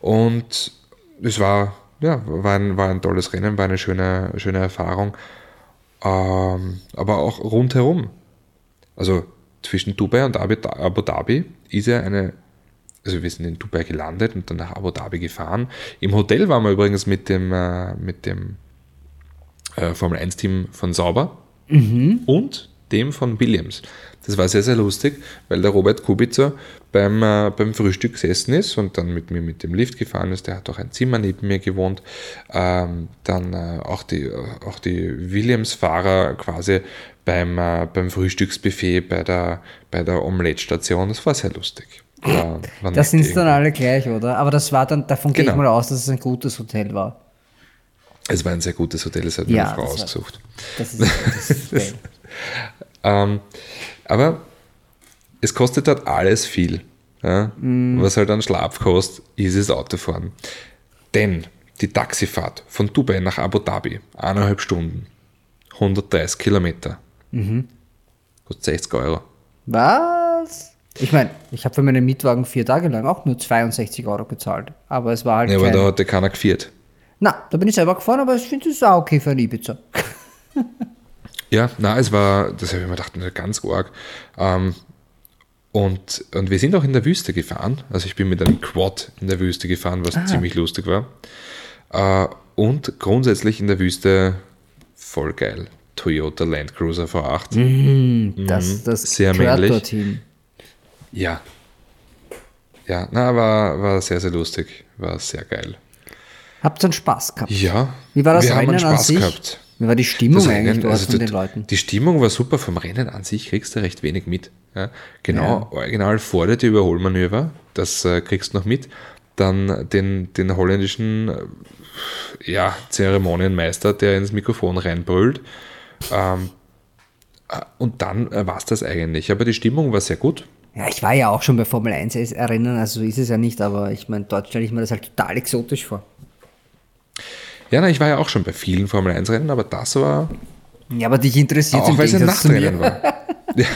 Und es war, ja, war ein, war ein tolles Rennen, war eine schöne, schöne Erfahrung. Ähm, aber auch rundherum. Also zwischen Dubai und Abu Dhabi ist ja eine, also wir sind in Dubai gelandet und dann nach Abu Dhabi gefahren. Im Hotel waren wir übrigens mit dem, äh, mit dem äh, Formel 1-Team von Sauber und dem von Williams. Das war sehr, sehr lustig, weil der Robert Kubica beim, äh, beim Frühstück gesessen ist und dann mit mir mit dem Lift gefahren ist. Der hat auch ein Zimmer neben mir gewohnt. Ähm, dann äh, auch die, auch die Williams-Fahrer quasi beim, äh, beim Frühstücksbuffet bei der, bei der Omelette-Station. Das war sehr lustig. War, war Das sind dann alle gleich, oder? Aber das war dann, davon gehe ich Genau. mal aus, dass es ein gutes Hotel war. Es war ein sehr gutes Hotel, das hat Ja, meine Frau das war- ausgesucht. Das ist, das geil. Ähm, aber es kostet dort alles viel. Ja? Was halt an Schlaf kostet, ist es Autofahren. Denn die Taxifahrt von Dubai nach Abu Dhabi, eineinhalb Stunden, 130 Kilometer, kostet 60 Euro. Was? Ich meine, ich habe für meinen Mietwagen vier Tage lang auch nur 62 Euro gezahlt. Aber es war halt Ja, aber da hat ja keiner geführt. Na, da bin ich selber gefahren, aber ich finde es auch okay für ein Ibiza. Ja, na, es war, das habe ich mir gedacht, ganz arg. Ähm, und, und wir sind auch in der Wüste gefahren. Also ich bin mit einem Quad in der Wüste gefahren, was ziemlich lustig war. Äh, und grundsätzlich in der Wüste voll geil. Toyota Land Cruiser V8. Das, das Mhm. Sehr gehört männlich. dorthin. Ja. Ja, na, war, war sehr, sehr lustig. War sehr geil. Habt ihr einen Spaß gehabt? Ja. Wie war das wir haben Rennen einen an Spaß sich? gehabt. Wie war die Stimmung Das eigentlich also von die, den Leuten? Die Stimmung war super. Vom Rennen an sich kriegst du recht wenig mit. Ja, genau, original vor dir die Überholmanöver, das äh, kriegst du noch mit. Dann den, den holländischen äh, ja, Zeremonienmeister, der ins Mikrofon reinbrüllt. Ähm, äh, und dann äh, war es das eigentlich. Aber die Stimmung war sehr gut. Ja, ich war ja auch schon bei Formel 1 Rennen, also so ist es ja nicht, aber ich meine, dort stelle ich mir das halt total exotisch vor. Ja, na, ich war ja auch schon bei vielen Formel 1-Rennen, aber das war Ja, aber dich interessiert auch, weil es ein. Nachtrennen war. ja,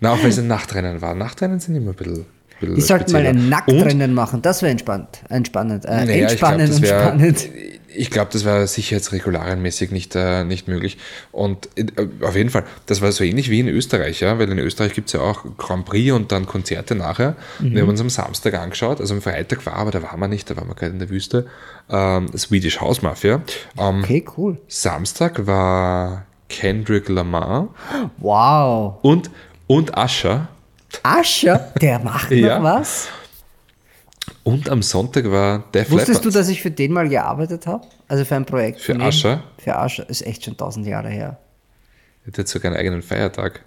na, auch weil es ein Nachtrennen war. Nachtrennen sind immer ein bisschen. bisschen Die sollten mal ein Und Nacktrennen machen, das wäre entspannt, entspannend, äh, Naja, ich glaub, entspannend das und spannend. ich glaube, das war sicherheitsregularienmäßig nicht, äh, nicht möglich. Und äh, auf jeden Fall, das war so ähnlich wie in Österreich, ja, weil in Österreich gibt es ja auch Grand Prix und dann Konzerte nachher. Wir haben uns am Samstag angeschaut, also am Freitag war, aber da waren wir nicht, da waren wir gerade in der Wüste, ähm, Swedish House Mafia. Am Okay, cool. Samstag war Kendrick Lamar Wow. und, und Usher. Ascher, der macht noch Ja. was? Und am Sonntag war Def Wusstest du, Leppard. dass ich für den mal gearbeitet habe? Also für ein Projekt. Für? Ascher? Für Ascher. Ist echt schon tausend Jahre her. Der hat sogar einen eigenen Feiertag.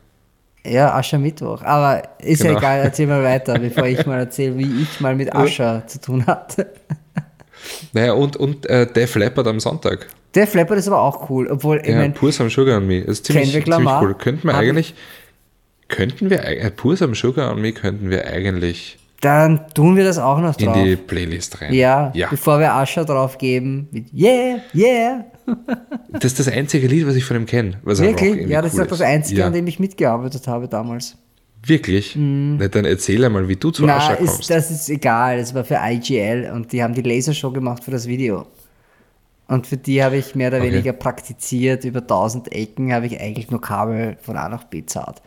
Ja, Aschermittwoch. Aber ist ja Genau. egal, erzähl mal weiter, bevor ich mal erzähle, wie ich mal mit Ascher zu tun hatte. Naja, und, und äh, Def Leppard am Sonntag. Der Flapper ist aber auch cool, obwohl, ich Ja, mein, Pur Some Sugar on Me. Das ist ziemlich, ziemlich cool. Könnten wir eigentlich, könnten wir, äh, Pur Some Sugar on Me könnten wir eigentlich dann tun wir das auch noch in drauf. die Playlist rein. ja, ja. bevor wir Ascher drauf geben. Mit Yeah, yeah. Das ist das einzige Lied, was ich von ihm kenne. Wirklich? Ja, das cool ist auch das Einzige, ja. an dem ich mitgearbeitet habe damals. Wirklich? Na, dann erzähl einmal, wie du zu Na, Ascher ist, kommst. das ist egal. Das war für IGL und die haben die Lasershow gemacht für das Video. Und für die habe ich mehr oder Okay. weniger praktiziert. Über 1000 Ecken habe ich eigentlich nur Kabel von A nach B zart.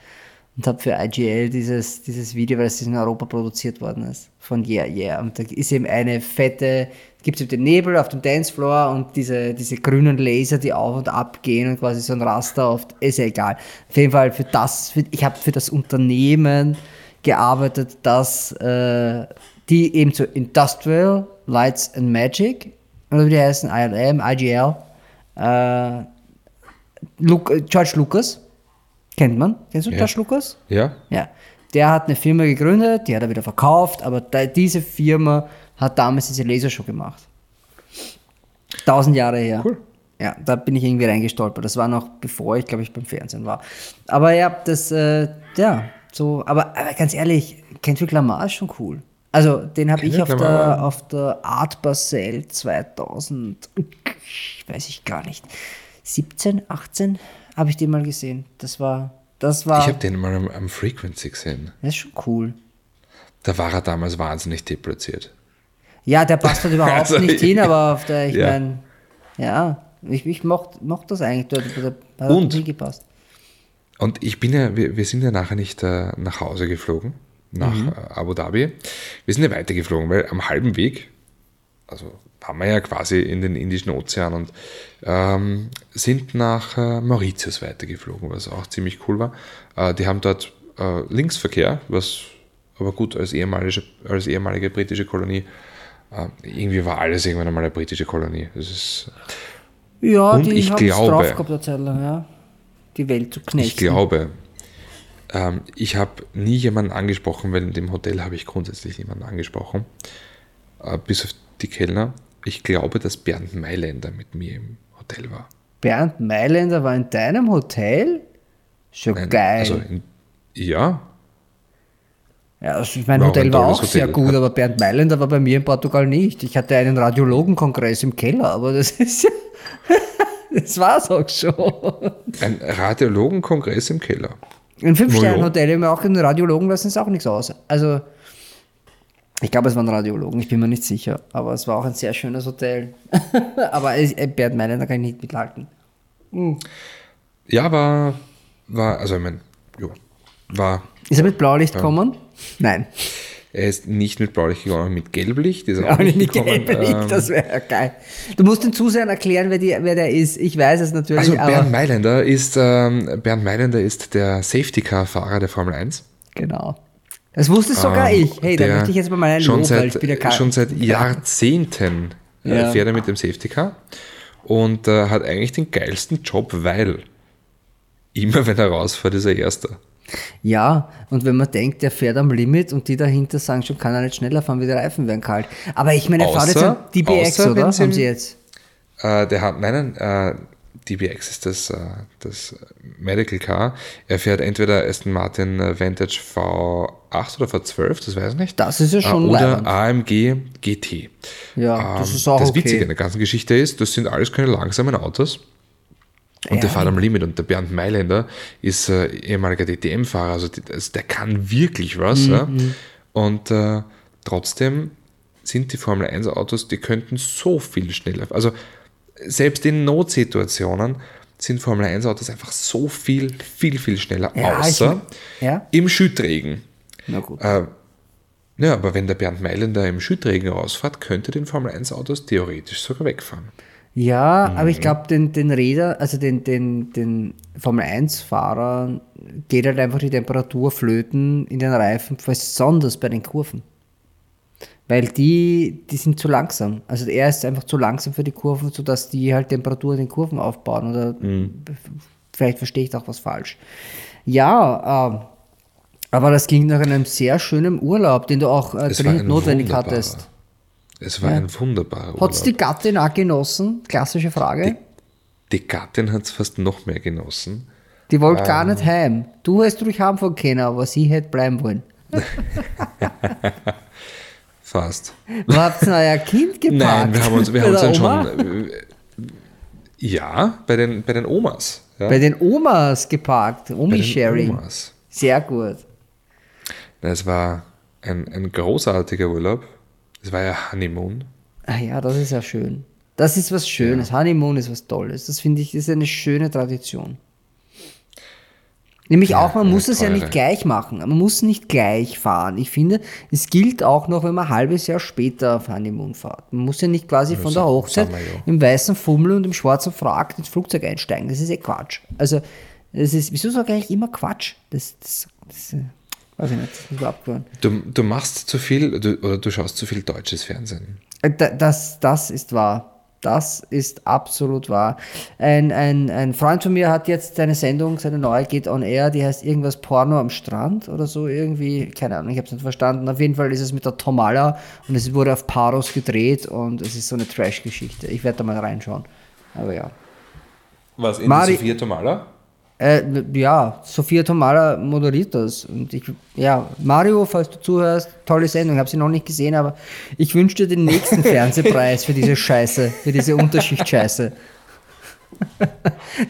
Und habe für IGL dieses, dieses Video, weil es in Europa produziert worden ist, von Yeah Yeah. Und da ist eben eine fette, gibt es den Nebel auf dem Dancefloor und diese, diese grünen Laser, die auf und ab gehen und quasi so ein Raster oft, ist ja egal. Auf jeden Fall für das, für, ich habe für das Unternehmen gearbeitet, das äh, die eben zu Industrial Lights and Magic, oder wie die heißen, ILM, IGL, äh, Luke, George Lucas, kennt man, kennst du Ja. George Lucas? ja? Ja, der hat eine Firma gegründet, die hat er wieder verkauft, aber da, diese Firma hat damals diese Lasershow gemacht. Tausend Jahre her. Cool. Ja, da bin ich irgendwie reingestolpert. Das war noch bevor ich, glaube ich, beim Fernsehen war. Aber ja, das, äh, ja, so, aber, aber ganz ehrlich, Kendrick Lamar ist schon cool. Also, den habe ich auf der, auf der Art Basel 2000, weiß ich gar nicht, 17, 18 habe ich den mal gesehen. Das war, das war, Ich habe den mal am, am Frequency gesehen. das ist schon cool. Da war er damals wahnsinnig deplatziert. Ja, der passt halt überhaupt Also, nicht hin, aber auf der, ich Ja. meine, ja, ich, ich mochte mocht das eigentlich dort, da hat Und? nie gepasst. Und ich bin ja, wir, wir sind ja nachher nicht äh, nach Hause geflogen, nach Mhm. äh, Abu Dhabi. Wir sind ja weitergeflogen, weil am halben Weg, also waren wir ja quasi in den Indischen Ozean und ähm, sind nach äh, Mauritius weitergeflogen, was auch ziemlich cool war. Äh, die haben dort äh, Linksverkehr, was aber gut als ehemalige, als ehemalige britische Kolonie, äh, irgendwie war alles irgendwann einmal eine britische Kolonie. Das ist, Ja, Und die ich glaube- drauf gehabt, erzählen, ja. Die Welt zu knechten. Ich glaube, ähm, ich habe nie jemanden angesprochen, weil in dem Hotel habe ich grundsätzlich niemanden angesprochen, äh, bis auf die Kellner. Ich glaube, dass Bernd Mailänder mit mir im Hotel war. Bernd Mailänder war in deinem Hotel? Schon Nein, geil. Also in, ja, ja, also mein war Hotel war auch sehr Hotel. gut, aber Bernd Mailänder war bei mir in Portugal nicht. Ich hatte einen Radiologenkongress im Keller, aber das ist ja. das war's auch schon. ein Radiologenkongress im Keller. Ein Fünf-Sterne-Hotel, haben wir auch einen Radiologen lassen es auch nichts aus. Also, ich glaube, es waren Radiologen, ich bin mir nicht sicher. Aber es war auch ein sehr schönes Hotel. aber äh, Bernd Mailänder kann ich nicht mithalten. Ja, war, war also ich meine, ja, war, Ist er mit Blaulicht gekommen? Nein. er ist nicht mit Blaulicht gekommen, mit Gelblicht ist er Auch auch nicht mit gekommen. Gelblicht, Ähm, das wäre geil. Du musst den Zusehern erklären, wer, die, wer der ist. Ich weiß es natürlich, also. Bernd Mailänder ist, ähm, Bernd Mailänder ist der Safety-Car-Fahrer der Formel 1. Genau. Das wusste sogar Ähm, ich. Hey, da möchte ich jetzt mal meinen schon Lob, seit. Schon seit Jahrzehnten äh, Ja. fährt er mit dem Safety Car und äh, hat eigentlich den geilsten Job, weil immer wenn er rausfährt, ist er Erster. Ja, und wenn man denkt, der fährt am Limit und die dahinter sagen schon, kann er nicht schneller fahren, wie die Reifen werden kalt. Aber ich meine, er fährt jetzt ein DBX, außer oder? sie Haben sie jetzt? Äh, der hat, nein, nein, äh, DBX ist das, äh, das Medical Car. Er fährt entweder Aston Martin äh, Vantage V8 oder V12, das weiß ich nicht. Das ist ja schon äh, Oder leibend. AMG GT. Ja, das Ähm, ist auch das okay. Witzige an der ganzen Geschichte ist, das sind alles keine langsamen Autos. Und Ja. der fährt am Limit. Und der Bernd Mailänder ist äh, ehemaliger DTM-Fahrer. Also, also der kann wirklich was. Ja? Mhm. Und äh, trotzdem sind die Formel 1-Autos, die könnten so viel schneller. Also selbst in Notsituationen sind Formel 1 Autos einfach so viel, viel, viel schneller, Ja, außer ich- ja. im Schüttregen. Na gut. Äh, ja, aber wenn der Bernd Meiländer im Schüttregen rausfährt, könnte den Formel 1 Autos theoretisch sogar wegfahren. Ja, aber Mhm. ich glaube, den, den Räder, also den, den, den Formel 1-Fahrern geht halt einfach die Temperatur flöten in den Reifen, besonders bei den Kurven. Weil die, die sind zu langsam. Also er ist einfach zu langsam für die Kurven, sodass die halt Temperatur in den Kurven aufbauen. Oder Mhm. vielleicht verstehe ich da auch was falsch. Ja, ähm, aber das ging nach einem sehr schönen Urlaub, den du auch äh, dringend notwendig hattest. Es war ein wunderbarer Hat es die Urlaub. Gattin auch genossen? Klassische Frage. Die Gattin hat es fast noch mehr genossen. Die wollte Ähm. gar nicht heim. Du hättest ruhig haben von können, aber sie hätte bleiben wollen. Fast. Wo habt ihr euer Kind geparkt? Nein, wir haben uns, wir haben uns dann schon. Äh, ja, bei den, bei den Omas. Ja, Bei den Omas geparkt. Omi-Sharing. Sehr gut. Es war ein, ein großartiger Urlaub. Es war ja Honeymoon. Ah ja, das ist ja schön. Das ist was Schönes. Honeymoon ist was Tolles. Das finde ich, ist eine schöne Tradition. Nämlich Ja, auch, man muss es ja nicht gleich machen. Man muss nicht gleich fahren. Ich finde, es gilt auch noch, wenn man ein halbes Jahr später auf Honeymoon fährt. Man muss ja nicht quasi von der Hochzeit wir ja. im weißen Fummel und im schwarzen Frack ins Flugzeug einsteigen. Das ist eh Quatsch. Also, das ist, wieso sage ich eigentlich immer Quatsch? Das, das, das äh, weiß ich nicht, das ist geworden. Du, du machst zu viel du, oder du schaust zu viel deutsches Fernsehen. Äh, da- Das, das ist wahr. Das ist absolut wahr. Ein, ein, ein Freund von mir hat jetzt seine Sendung, seine neue geht on air, die heißt irgendwas Porno am Strand oder so irgendwie. Keine Ahnung, ich habe es nicht verstanden. Auf jeden Fall ist es mit der Tomala und es wurde auf Paros gedreht und es ist so eine Trash-Geschichte. Ich werde da mal reinschauen. Aber ja. Was, in Mari- Sophia Tomala? Äh, ja, Sophia Tomala moderiert das. Und ich, ja, Mario, falls du zuhörst, tolle Sendung, habe sie noch nicht gesehen, aber ich wünsche dir den nächsten Fernsehpreis für diese Scheiße, für diese Unterschicht-Scheiße.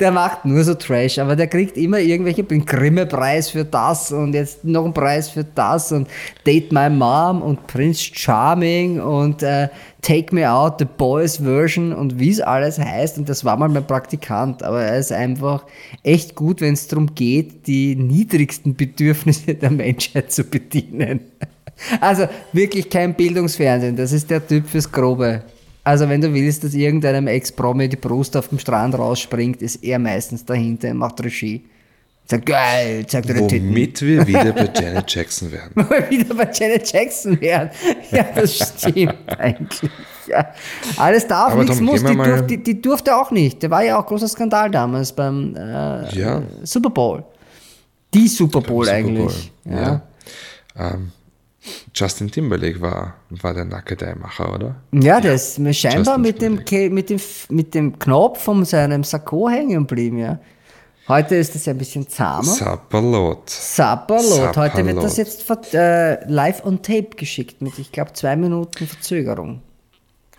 Der macht nur so Trash, aber der kriegt immer irgendwelche den Grimme-Preis für das und jetzt noch einen Preis für das und Date My Mom und Prince Charming und äh, Take Me Out, The Boys Version und wie es alles heißt. Und das war mal mein Praktikant, aber er ist einfach echt gut, wenn es darum geht, die niedrigsten Bedürfnisse der Menschheit zu bedienen. Also wirklich kein Bildungsfernsehen, das ist der Typ fürs Grobe. Also wenn du willst, dass irgendeinem Ex-Promi die Brust auf dem Strand rausspringt, ist er meistens dahinter und macht Regie. Sagt, geil, zeig dir die Titten. Womit wir wieder bei Janet Jackson wären. Mal wieder bei Janet Jackson werden. Ja, das stimmt eigentlich. Ja. Alles darf, Aber nichts Tom, muss. wir Die, durf, die, die durfte auch nicht. Der war ja auch großer Skandal damals beim äh, Ja. Super Bowl. Die Super Bowl Super eigentlich. Bowl, Ja. Ähm, Justin Timberlake war, war der Nackedei-Macher, oder? Ja, der ist mir scheinbar Justin mit dem, mit, dem, mit dem Knopf von seinem Sakko hängen geblieben, ja. Heute ist das ja ein bisschen zahmer. Sapperlot. Sapperlot. Heute wird das jetzt äh, live on tape geschickt mit, ich glaube, zwei Minuten Verzögerung.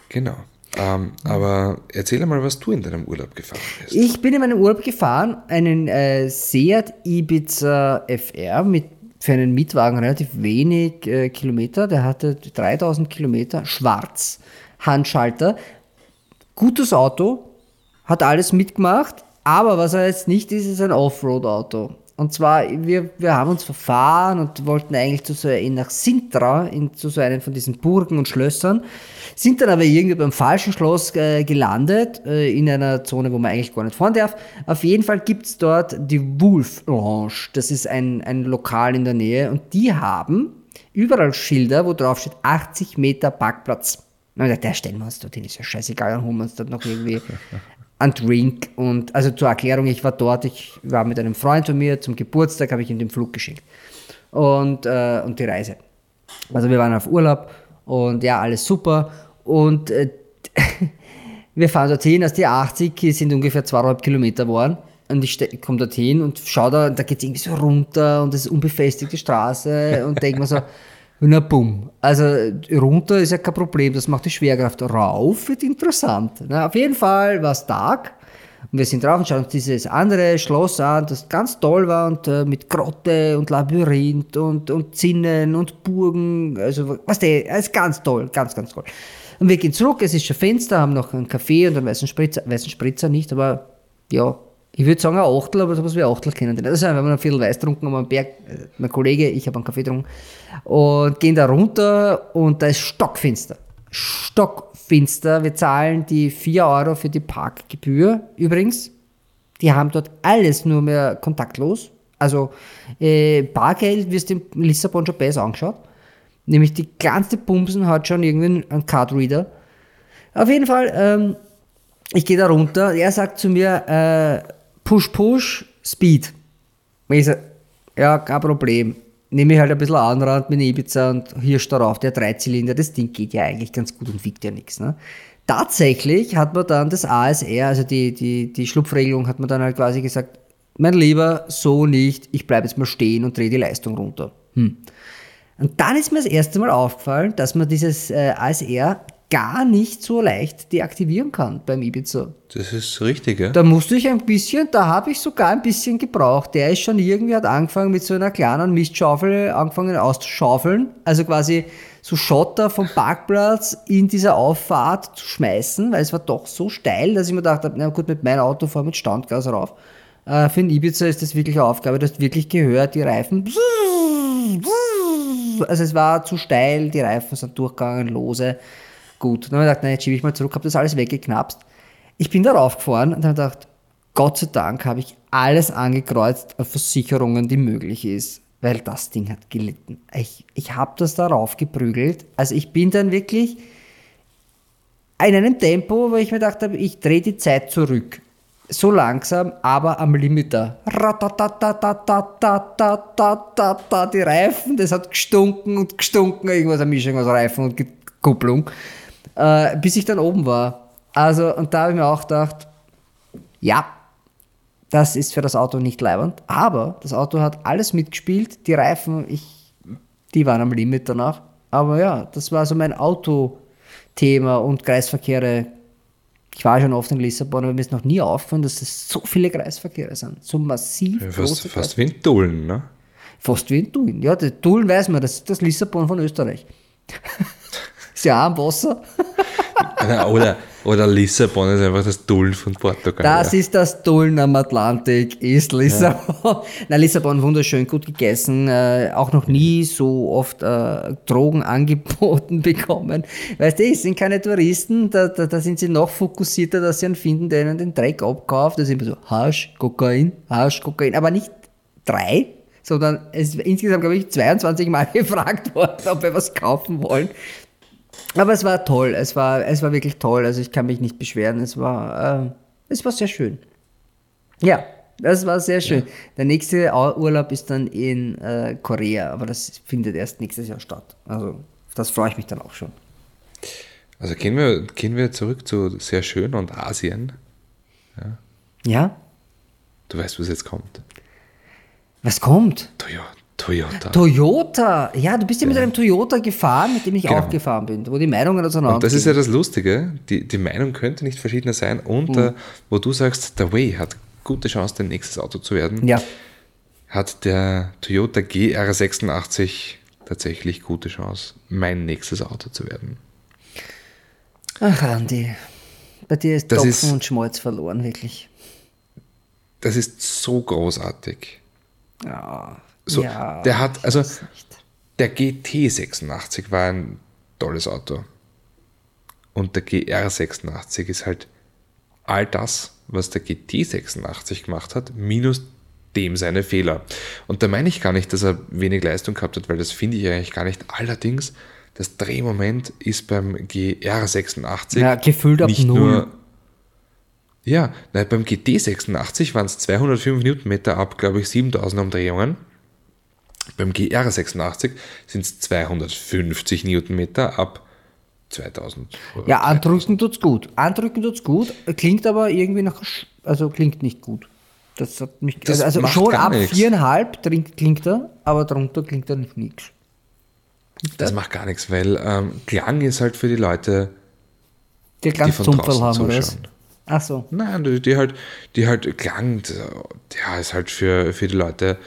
Genau. Ähm, aber erzähl mal, was du in deinem Urlaub gefahren bist. Ich bin in meinem Urlaub gefahren, einen äh, Seat Ibiza FR mit für einen Mietwagen relativ wenig äh, Kilometer. Der hatte 3000 Kilometer, schwarz, Handschalter. Gutes Auto, hat alles mitgemacht, aber was er jetzt nicht ist, ist ein Offroad-Auto. Und zwar, wir, wir haben uns verfahren und wollten eigentlich zu so nach Sintra, in, zu so einem von diesen Burgen und Schlössern, sind dann aber irgendwie beim falschen Schloss äh, gelandet, äh, in einer Zone, wo man eigentlich gar nicht fahren darf. Auf jeden Fall gibt's dort die Wolf Lounge. Das ist ein, ein Lokal in der Nähe und die haben überall Schilder, wo drauf steht 80 Meter Parkplatz. Und ich dachte, der stellen wir uns dorthin, ist ja scheißegal, dann holen wir uns dort noch irgendwie einen Drink. Und also zur Erklärung, ich war dort, ich war mit einem Freund von mir zum Geburtstag, habe ich ihm den Flug geschickt. Und, äh, und die Reise. Also wir waren auf Urlaub und ja, alles super. Und äh, wir fahren dorthin, aus die 80 sind ungefähr zweieinhalb Kilometer geworden. Und ich, komme dorthin und schaue da, da geht es irgendwie so runter und das ist unbefestigte Straße und denke mir so, na bumm. Also runter ist ja kein Problem, das macht die Schwerkraft. Rauf wird interessant. Na, auf jeden Fall war es Tag und wir sind drauf und schauen uns dieses andere Schloss an, das ganz toll war und äh, mit Grotte und Labyrinth und, und Zinnen und Burgen. Also, was der, ist ganz toll, ganz, ganz toll. Und wir gehen zurück, es ist schon Fenster, haben noch einen Kaffee und einen weißen Spritzer, weißen Spritzer nicht, aber ja, ich würde sagen ein Achtel, aber sowas wie ein Achtel kennen. Also wir haben ein Viertel Weiß haben einen Berg, äh, mein Kollege, ich habe einen Kaffee getrunken und gehen da runter und da ist stockfinster. Stockfinster. Wir zahlen die 4 Euro für die Parkgebühr übrigens. Die haben dort alles nur mehr kontaktlos. Also äh, Bargeld wirst du in Lissabon schon besser angeschaut. Nämlich die kleinste Bumsen hat schon irgendwie einen Cardreader. Auf jeden Fall, ähm, ich gehe da runter. Er sagt zu mir, äh, Push, Push, Speed. Und ich sage, ja, kein Problem. Nehme ich halt ein bisschen Anrand mit Ibiza und Hirsch darauf, der Dreizylinder, das Ding geht ja eigentlich ganz gut und wiegt ja nichts. Ne? Tatsächlich hat man dann das ASR, also die, die, die Schlupfregelung, hat man dann halt quasi gesagt, mein Lieber, so nicht, ich bleibe jetzt mal stehen und drehe die Leistung runter. Hm. Und dann ist mir das erste Mal aufgefallen, dass man dieses äh, ASR gar nicht so leicht deaktivieren kann beim Ibiza. Das ist richtig, ja. Da musste ich ein bisschen, da habe ich sogar ein bisschen gebraucht. Der ist schon irgendwie, hat angefangen mit so einer kleinen Mistschaufel, angefangen auszuschaufeln. Also quasi so Schotter vom Parkplatz in dieser Auffahrt zu schmeißen, weil es war doch so steil, dass ich mir gedacht habe, na gut, mit meinem Auto fahre mit Standgas rauf. Äh, für einen Ibiza ist das wirklich eine Aufgabe, du hast wirklich gehört, die Reifen. Also es war zu steil, die Reifen sind durchgegangen, lose. Gut. Dann habe ich gedacht, nein, jetzt schiebe ich mal zurück, habe das alles weggeknapst. Ich bin da raufgefahren und habe gedacht, Gott sei Dank habe ich alles angekreuzt an Versicherungen, die möglich ist, weil das Ding hat gelitten. Ich, ich habe das darauf geprügelt. Also ich bin dann wirklich in einem Tempo, wo ich mir gedacht habe, ich drehe die Zeit zurück. So langsam, aber am Limiter. Die Reifen, das hat gestunken und gestunken, irgendwas, eine Mischung aus Reifen und Kupplung äh, bis ich dann oben war. Also, und da habe ich mir auch gedacht, ja, das ist für das Auto nicht leibend, aber das Auto hat alles mitgespielt, die Reifen, ich, die waren am Limit danach. Aber ja, das war so mein Autothema und Kreisverkehre. Ich war schon oft in Lissabon, aber mir ist noch nie aufgefallen, dass es so viele Kreisverkehre sind. So massiv. Ja, fast, fast wie in Tulln, ne? Fast wie in Tulln. Ja, Tulln weiß man, das ist das Lissabon von Österreich. Auch am Wasser. oder, oder Lissabon ist einfach das Dullen von Portugal. Das ja. ist das Dullen am Atlantik, ist Lissabon. Ja. Na, Lissabon wunderschön, gut gegessen, äh, auch noch nie so oft äh, Drogen angeboten bekommen. Weißt du, es sind keine Touristen, da, da, da, sind sie noch fokussierter, dass sie einen finden, der ihnen den Dreck abkauft. Das ist immer so Hasch, Kokain, Hasch, Kokain, aber nicht drei, sondern es ist insgesamt, glaube ich, 22 Mal gefragt worden, ob wir was kaufen wollen. Aber es war toll, es war, es war wirklich toll. Also ich kann mich nicht beschweren. Es war, äh, es war sehr schön. Ja, das war sehr schön. Ja. Der nächste Urlaub ist dann in äh, Korea, aber das findet erst nächstes Jahr statt. Also das freue ich mich dann auch schon. Also gehen wir, gehen wir zurück zu sehr schön und Asien. Ja. ja? Du weißt, was jetzt kommt. Was kommt? Toyota. Toyota. Toyota, ja, du bist ja, mit einem Toyota gefahren, mit dem ich genau. auch gefahren bin, wo die Meinungen auseinander Und das ist ja das Lustige, die, die Meinung könnte nicht verschiedener sein und mhm. wo du sagst, der Way hat gute Chance, dein nächstes Auto zu werden, ja. hat der Toyota GR86 tatsächlich gute Chance, mein nächstes Auto zu werden. Ach, Andi, bei dir ist das Topfen ist, und Schmalz verloren, wirklich. Das ist so großartig. Ja. So, ja, der hat, also der GT86 war ein tolles Auto. Und der GR86 ist halt all das, was der GT86 gemacht hat, minus dem seine Fehler. Und da meine ich gar nicht, dass er wenig Leistung gehabt hat, weil das finde ich eigentlich gar nicht. Allerdings, das Drehmoment ist beim GR86 ja, gefühlt ab nicht null. nur. Ja, nein, beim GT86 waren es 205 Newtonmeter ab, glaube ich, 7000 Umdrehungen. Beim GR86 sind es 250 Newtonmeter ab 2000. Ja, andrücken tut's gut. Andrücken tut's gut, klingt aber irgendwie nach, also klingt nicht gut. Das hat mich, das also schon ab viereinhalb klingt er, aber darunter klingt er nicht nichts. Das macht gar nichts, weil ähm, Klang ist halt für die Leute, die, die von draußen haben, zuschauen. Ach so. Nein, die, die, halt, die halt Klang, ja, ist halt für, für die Leute,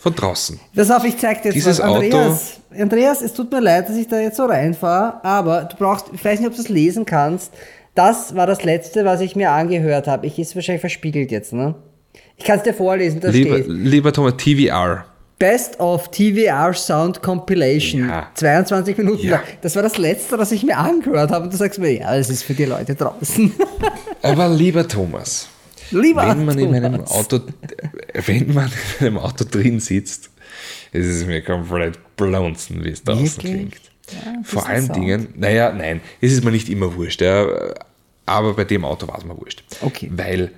von draußen. Pass auf, ich zeig dir jetzt Dieses was. Andreas, Andreas, es tut mir leid, dass ich da jetzt so reinfahre, aber du brauchst, ich weiß nicht, ob du es lesen kannst. Das war das letzte, was ich mir angehört habe. Ich ist wahrscheinlich verspiegelt jetzt, ne? Ich kann es dir vorlesen, da Lieber, steht. lieber Thomas, TVR. Best of TVR Sound Compilation. Ja. 22 Minuten Ja. lang. Das war das letzte, was ich mir angehört habe. Und du sagst mir, ja, das ist für die Leute draußen. Aber lieber Thomas, Lieber wenn man in einem Auto, wenn man in einem Auto drin sitzt, ist es mir komplett blunzen, wie es draußen Wirklich? klingt. Ja, Vor allen Sound. Dingen, naja, nein, es ist mir nicht immer wurscht, ja, aber bei dem Auto war es mir wurscht. Okay. Weil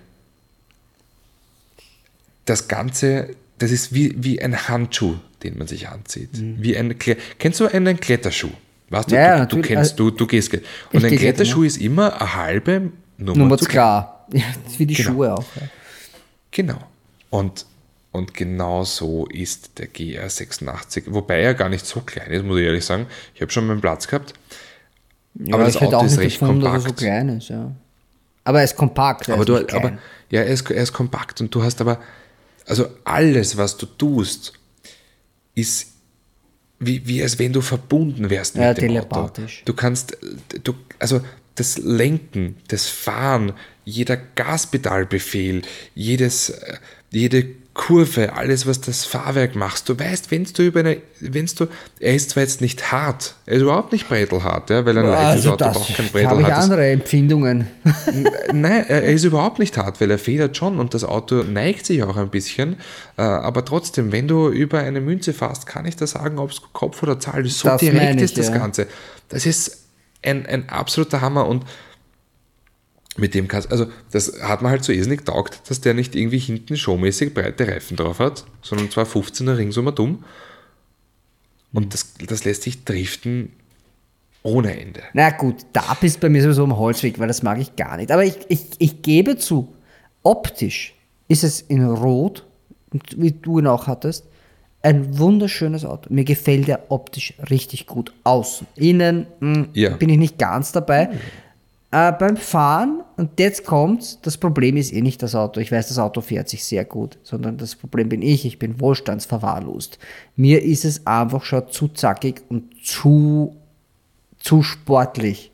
das Ganze, das ist wie, wie ein Handschuh, den man sich anzieht. Wie ein, kennst du einen Kletterschuh? Weißt du, Mhm. Ja, du, du kennst, du, du gehst. Und ein Kletterschuh ist immer eine halbe Nummer, Nummer zu zu klar. Ja, das ist wie die Genau. Schuhe auch. Ja. Genau. Und, und genau so ist der GR86, wobei er gar nicht so klein ist, muss ich ehrlich sagen. Ich habe schon meinen Platz gehabt. Ja, aber das Auto auch ist recht gefunden, dass er so kompakt. klein ist, ja. Aber er ist kompakt. Er aber du, aber ja, er ist, er ist kompakt und du hast aber, also alles, was du tust, ist wie, wie als wenn du verbunden wärst mit Ja, dem telepathisch. Auto. Du kannst, du, also das Lenken, das Fahren, jeder Gaspedalbefehl, jedes, äh, jede Kurve, alles, was das Fahrwerk machst, du weißt, wenn du über eine, wenn du, er ist zwar jetzt nicht hart, er ist überhaupt nicht brettelhart, ja, weil ein leichtes also Auto braucht kein habe ich andere Empfindungen. Nein, er ist überhaupt nicht hart, weil er federt schon und das Auto neigt sich auch ein bisschen. Äh, Aber trotzdem, wenn du über eine Münze fährst, kann ich da sagen, ob es Kopf oder Zahl ist. So Das direkt ich, ist das ja. Ganze. Das ist ein, ein absoluter Hammer und mit dem kannst also das hat man halt so irrsinnig taugt, dass der nicht irgendwie hinten showmäßig breite Reifen drauf hat, sondern zwar 15er ringsum dumm. Und das, das lässt sich driften ohne Ende. Na gut, da bist bei mir sowieso am Holzweg, weil das mag ich gar nicht. Aber ich, ich, ich gebe zu, optisch ist es in Rot, wie du ihn auch hattest, ein wunderschönes Auto. Mir gefällt er optisch richtig gut. Außen, innen mh, Ja. bin ich nicht ganz dabei. Äh, beim Fahren, und jetzt kommt's, das Problem ist eh nicht das Auto. Ich weiß, das Auto fährt sich sehr gut, sondern das Problem bin ich. Ich bin wohlstandsverwahrlost. Mir ist es einfach schon zu zackig und zu zu sportlich.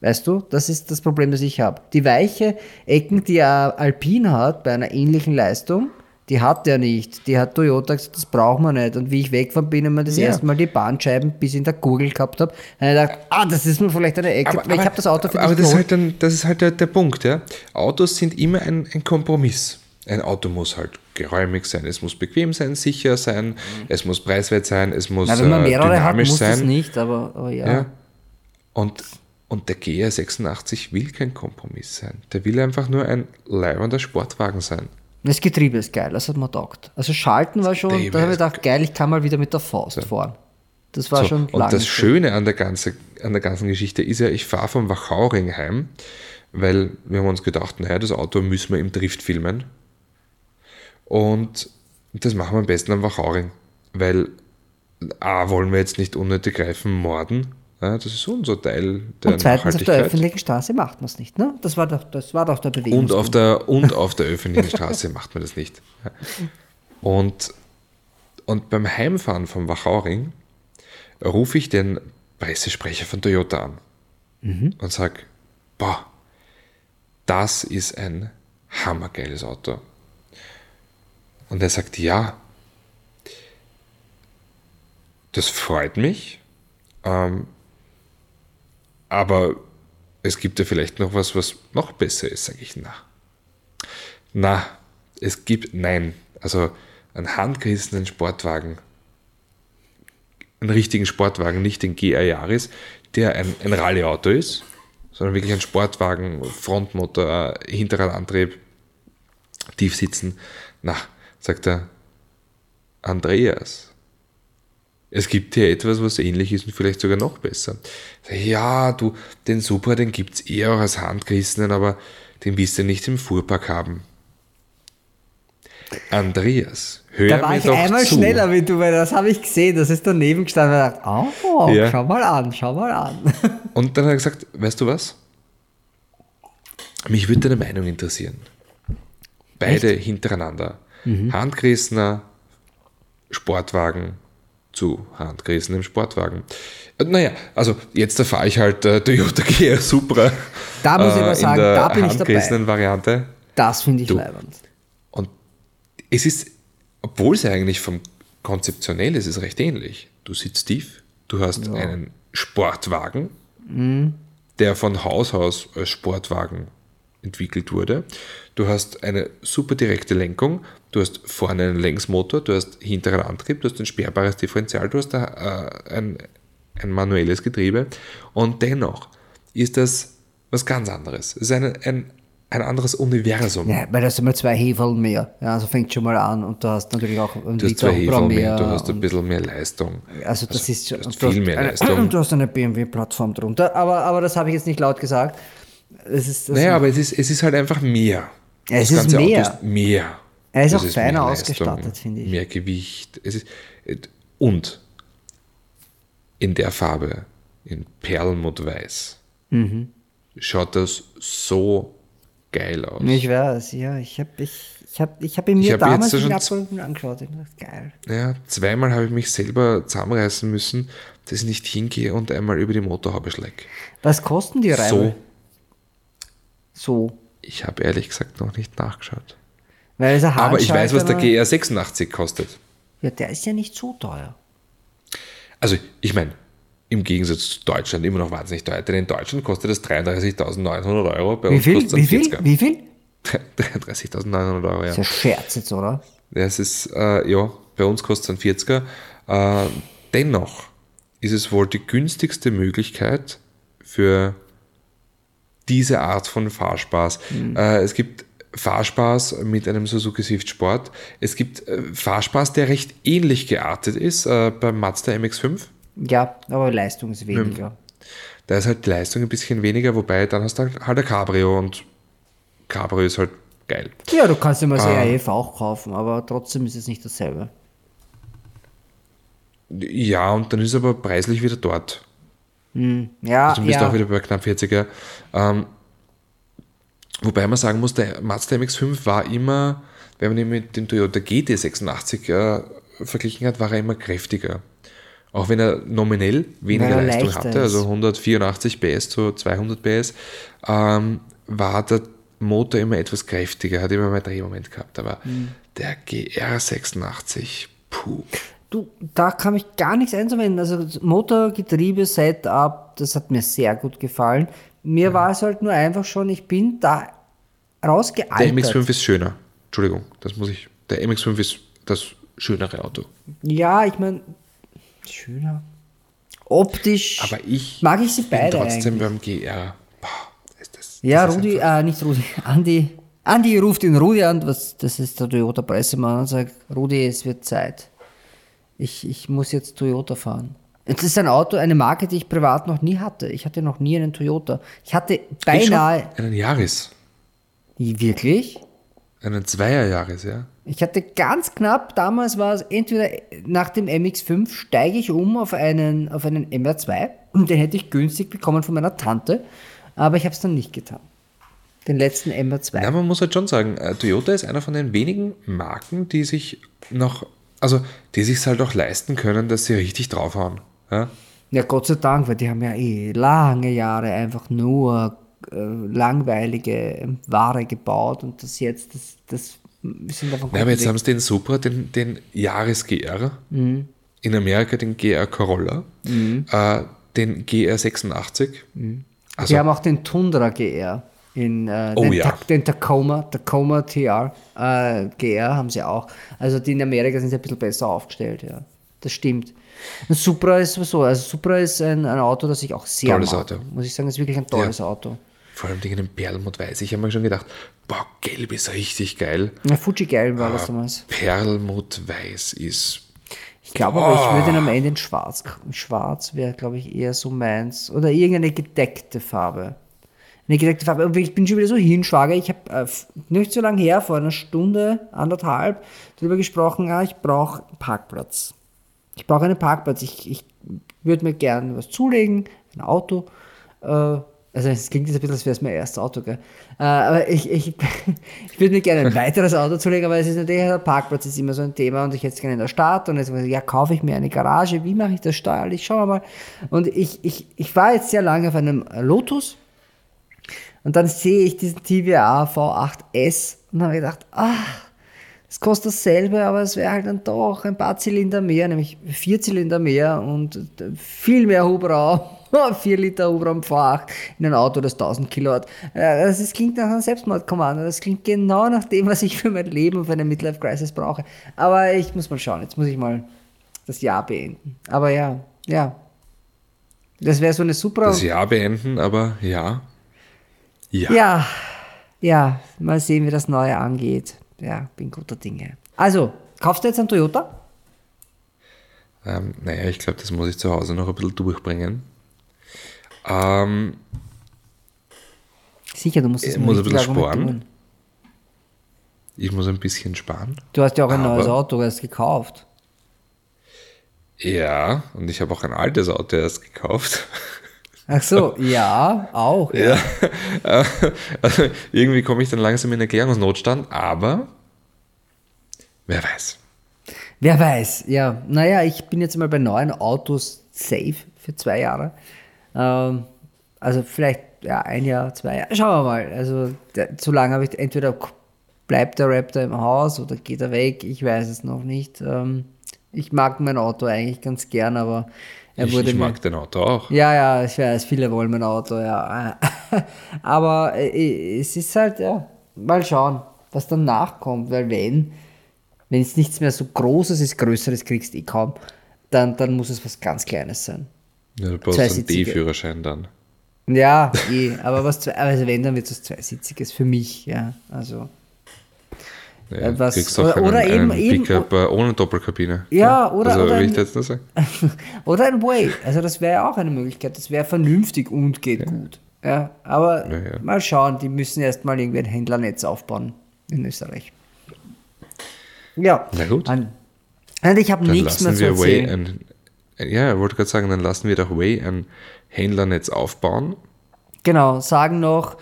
Weißt du, das ist das Problem, das ich habe. Die weiche Ecken, die ein Alpine hat, bei einer ähnlichen Leistung, die hat er nicht. Die hat Toyota gesagt, das braucht man nicht. Und wie ich weggefahren bin und mir das Ja. erste Mal die Bahnscheiben bis in der Gurgel gehabt habe, habe ich gedacht, ah, das ist mir vielleicht eine Ecke. weil ich habe das Auto für aber das ist, halt dann, das ist halt der, der Punkt. Ja? Autos sind immer ein, ein Kompromiss. Ein Auto muss halt geräumig sein, es muss bequem sein, sicher sein, es muss preiswert sein, es muss Na, wenn man äh, mehrere hat, dynamisch muss das sein. nicht, aber, aber ja. Ja. Und, und der GR86 will kein Kompromiss sein. Der will einfach nur ein leibender Sportwagen sein. Das Getriebe ist geil, das hat mir taugt. Also Schalten war schon, da habe ich gedacht, geil, ich kann mal wieder mit der Faust fahren. Das war So, schon und lange das so. Schöne an der, ganze, an der ganzen Geschichte ist ja, ich fahre vom Wachauring heim, weil wir haben uns gedacht, naja, das Auto müssen wir im Drift filmen. Und das machen wir am besten am Wachauring, weil A, wollen wir jetzt nicht unnötig Reifen morden. Das ist unser Teil der Und zweitens, auf der öffentlichen Straße macht man es nicht, ne? Das war doch, das war doch der Und Bewegung. auf, der, und auf der öffentlichen Straße macht man das nicht. Und, und beim Heimfahren vom Wachauring rufe ich den Pressesprecher von Toyota an und sage, boah, das ist ein hammergeiles Auto. Und er sagt, ja, das freut mich, ähm, aber es gibt ja vielleicht noch was, was noch besser ist, sage ich, na. Na, es gibt, nein, also einen handgerissenen Sportwagen, einen richtigen Sportwagen, nicht den GR Yaris, der ein, ein Rallyeauto ist, sondern wirklich ein Sportwagen, Frontmotor, äh, Hinterradantrieb, tief sitzen. Na, sagt er, Andreas, es gibt hier etwas, was ähnlich ist und vielleicht sogar noch besser. Ja, du, den Super, den gibt es eher auch als handgerissenen, aber den willst du nicht im Fuhrpark haben. Andreas, hör da war mir ich doch einmal zu. schneller wie du, weil das habe ich gesehen, das ist daneben gestanden und ich dachte, oh, Ja. schau mal an, schau mal an. Und dann hat er gesagt, weißt du was? Mich würde deine Meinung interessieren. Beide hintereinander. Mhm. Handgerissener, Sportwagen zu handgerissen im Sportwagen. Äh, Naja, also jetzt fahre ich halt äh, Toyota GR Supra Da muss ich äh, aber sagen, da bin ich dabei. Variante. Das finde ich leibend. Und es ist, obwohl es eigentlich vom konzeptionell ist, ist es recht ähnlich. Du sitzt tief, du hast einen Sportwagen, Mhm. der von Haus aus als Sportwagen entwickelt wurde. Du hast eine super direkte Lenkung, du hast vorne einen Längsmotor, du hast hinteren Antrieb, du hast ein sperrbares Differential, du hast da, äh, ein, ein manuelles Getriebe und dennoch ist das was ganz anderes. Es ist eine, ein, ein anderes Universum. Ja, weil da sind mal zwei Hefeln mehr. Ja, also fängt schon mal an und du hast natürlich auch einen Du hast zwei Hubraum Hefe mehr, du hast ein und- bisschen mehr Leistung. Also das ist schon, du hast du viel hast mehr eine, Leistung. Du hast eine BMW-Plattform drunter, aber, aber das habe ich jetzt nicht laut gesagt. Es ist, das Naja, aber es ist, es ist halt einfach mehr. Es Das ist ganze mehr. Auto ist mehr. Er ist Das auch mehr feiner ausgestattet, finde ich. Mehr Gewicht. Es ist, und in der Farbe, in Perlmuttweiß, Mhm. schaut das so geil aus. Ich weiß, ja, ich habe ich, ich hab, ich hab ihn mir hab damals schon Abholung angeschaut. Ich dachte, geil. Ja, zweimal habe ich mich selber zusammenreißen müssen, dass ich nicht hingehe und einmal über die Motorhaube schläge. Was kosten die Reifen? So, So. Ich habe ehrlich gesagt noch nicht nachgeschaut. Aber ich weiß, was der Handschalter- GR86 kostet. Ja, der ist ja nicht so teuer. Also, ich meine, im Gegensatz zu Deutschland immer noch wahnsinnig teuer. Denn in Deutschland kostet das 33.900 Euro. Bei Wie uns viel? kostet Wie viel? 40er. Wie viel? 33.900 Euro, ja. Das ist ja Scherz jetzt, oder? Das ist, äh, ja, bei uns kostet es ein 40er. Äh, dennoch ist es wohl die günstigste Möglichkeit für diese Art von Fahrspaß. Äh, es gibt Fahrspaß mit einem Suzuki Swift Sport. Es gibt äh, Fahrspaß, der recht ähnlich geartet ist äh, beim Mazda MX-5. Ja, aber Leistung ist weniger. Da ist halt die Leistung ein bisschen weniger, wobei dann hast du halt halt ein Cabrio und Cabrio ist halt geil. Ja, du kannst mal das Ah. RAF auch kaufen, aber trotzdem ist es nicht dasselbe. Ja, und dann ist aber preislich wieder dort. Ja, Also du bist ja. auch wieder bei knapp 40er. Ähm, wobei man sagen muss, der Mazda MX-5 war immer, wenn man ihn mit dem Toyota GT86 äh, verglichen hat, war er immer kräftiger. Auch wenn er nominell weniger er Leistung hatte, also 184 PS zu 200 PS, ähm, war der Motor immer etwas kräftiger, hat immer mehr Drehmoment gehabt. Aber Mhm. der GR86, puh. Du, da kann ich gar nichts einzuwenden. Also Motor, Getriebe, Setup, das hat mir sehr gut gefallen. Mir war es halt nur einfach schon, ich bin da Der rausgealtert. MX-5 ist schöner. Entschuldigung, das muss ich. Der MX-5 ist das schönere Auto. Ja, ich meine, schöner. Optisch Aber ich mag ich sie bin beide trotzdem eigentlich. beim GR. Boah, ist das, Ja, das Rudi, äh, nicht Rudi, Andi. Andi ruft den Rudi an, was, das ist der Toyota-Pressemann, und sagt, Rudi, es wird Zeit. Ich, ich muss jetzt Toyota fahren. Es ist ein Auto, eine Marke, die ich privat noch nie hatte. Ich hatte noch nie einen Toyota. Ich hatte Ich beinahe. Einen Jahres. Wirklich? Einen Zweierjahres, ja. Ich hatte ganz knapp, damals war es entweder nach dem MX5 steige ich um auf einen, auf einen MR2 und den hätte ich günstig bekommen von meiner Tante, aber ich habe es dann nicht getan. Den letzten MR2. Ja, man muss halt schon sagen, äh, Toyota ist einer von den wenigen Marken, die sich noch, also die sich halt auch leisten können, dass sie richtig draufhauen. Ja? Ja, Gott sei Dank, weil die haben ja eh lange Jahre einfach nur äh, langweilige Ware gebaut und das jetzt, das, das wir sind davon Ja, aber jetzt haben sie den Supra, den, den Jahres GR, Mhm. in Amerika den GR Corolla, äh, den GR86. Also, die haben auch den Tundra GR. In, äh, Oh den, ja. Den Tacoma, Tacoma TR, äh, GR haben sie auch. Also die in Amerika sind sie ein bisschen besser aufgestellt, ja. Das stimmt. Und Supra ist sowieso, also Supra ist ein, ein Auto, das ich auch sehr Tolles mag. Auto. Muss ich sagen, ist wirklich ein tolles Auto. vor allem Dingen in Perlmutt weiß. Ich habe mir schon gedacht, boah, gelb ist richtig geil. Ja, Fuji Geil war Ah. das damals. Perlmutt weiß ist Ich glaube aber, ich würde ihn Ah. am Ende in schwarz. Schwarz wäre, glaube ich, eher so meins. Oder irgendeine gedeckte Farbe. Gedeckte Farbe. Aber ich bin schon wieder so hinschwager. Ich habe äh, nicht so lange her, vor einer Stunde, anderthalb, darüber gesprochen, ja, ich brauche einen Parkplatz. Ich brauche einen Parkplatz. Ich, ich würde mir gerne was zulegen, ein Auto. Äh, Also es klingt jetzt ein bisschen, als wäre es mein erstes Auto, gell? Äh, aber ich, ich, ich würde mir gerne ein weiteres Auto zulegen, aber es ist natürlich, der Parkplatz ist immer so ein Thema und ich hätte es gerne in der Stadt und jetzt, ja, kaufe ich mir eine Garage, wie mache ich das steuerlich? Schauen wir mal. Und ich, ich, ich war jetzt sehr lange auf einem Lotus und dann sehe ich diesen TVA V8S und habe gedacht, ach, es kostet dasselbe, aber es wäre halt dann doch ein paar Zylinder mehr, nämlich vier Zylinder mehr und viel mehr Hubraum. 4 Liter Hubraum V8 in ein Auto, das 1000 Kilowatt. Äh, das ist, klingt nach einem Selbstmordkommando. Das klingt genau nach dem, was ich für mein Leben und für eine Midlife Crisis brauche. Aber ich muss mal schauen. Jetzt muss ich mal das Jahr beenden. Aber ja, ja. Das wäre so eine super. Das Jahr beenden, aber ja. Ja. Ja. Ja, mal sehen, wie das Neue angeht ja, bin guter Dinge. Also, kaufst du jetzt einen Toyota? Ähm, naja, ich glaube, das muss ich zu Hause noch ein bisschen durchbringen. Ähm, Sicher, du musst es Ich muss ein bisschen sparen. Ich muss ein bisschen sparen. Du hast ja auch ein neues Auto erst gekauft. Ja, und ich habe auch ein altes Auto erst gekauft. Ach so, ja, auch. Ja. ja. Also irgendwie komme ich dann langsam in Erklärungsnotstand, aber wer weiß. Wer weiß, ja. Naja, ich bin jetzt mal bei neuen Autos safe für zwei Jahre. Ähm, also vielleicht ja, ein Jahr, zwei Jahre. Schauen wir mal. Also der, so lange habe ich entweder bleibt der Raptor im Haus oder geht er weg. Ich weiß es noch nicht. Ähm, ich mag mein Auto eigentlich ganz gern, aber er ich, ich mag dein Auto auch. Ja, ja, ich weiß, viele wollen mein Auto, ja. Aber äh, es ist halt, ja, mal schauen, was dann nachkommt, weil wenn, wenn es nichts mehr so Großes ist, Größeres kriegst du eh kaum, dann, dann muss es was ganz Kleines sein. Ja, du brauchst einen D-Führerschein dann. Ja, eh, aber was, also wenn, dann wird es was Zweisitziges für mich, ja, also. Ja, etwas, kriegst auch oder, einen, eben, Pickup eben, ohne Doppelkabine. Ja, oder, also, oder, ein, oder ein Way. Also das wäre ja auch eine Möglichkeit. Das wäre vernünftig und geht ja. gut. Ja, aber ja, mal schauen, die müssen erst mal irgendwie ein Händlernetz aufbauen in Österreich. Ja. Na gut. Und, und ich habe nichts mehr zu erzählen. Ein, ja, ich wollte gerade sagen, dann lassen wir doch Way ein Händlernetz aufbauen. Genau, sagen noch,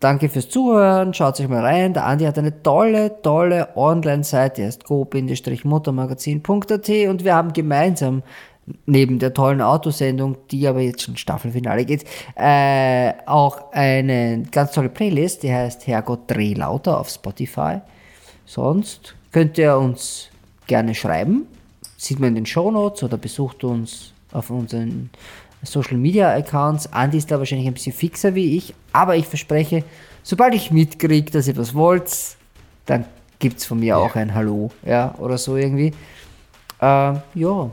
Danke fürs Zuhören, schaut euch mal rein. Der Andi hat eine tolle, tolle Online-Seite, die heißt go-motormagazin.at und wir haben gemeinsam neben der tollen Autosendung, die aber jetzt schon Staffelfinale geht, äh, auch eine ganz tolle Playlist, die heißt Herrgott Dreh lauter auf Spotify. Sonst könnt ihr uns gerne schreiben, sieht man in den Show Notes oder besucht uns auf unseren Social Media Accounts. Andi ist da wahrscheinlich ein bisschen fixer wie ich, aber ich verspreche, sobald ich mitkriege, dass ihr was wollt, dann gibt es von mir ja. auch ein Hallo, ja, oder so irgendwie. Äh, ja,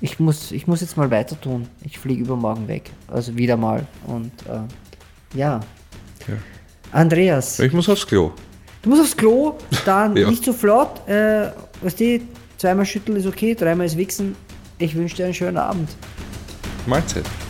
ich muss, ich muss jetzt mal weiter tun. Ich fliege übermorgen weg, also wieder mal. Und äh, ja. ja. Andreas. Ich muss aufs Klo. Du musst aufs Klo, dann ja. nicht so flott. Äh, was die, zweimal schütteln ist okay, dreimal ist wichsen. Ich wünsche dir einen schönen Abend. Martin.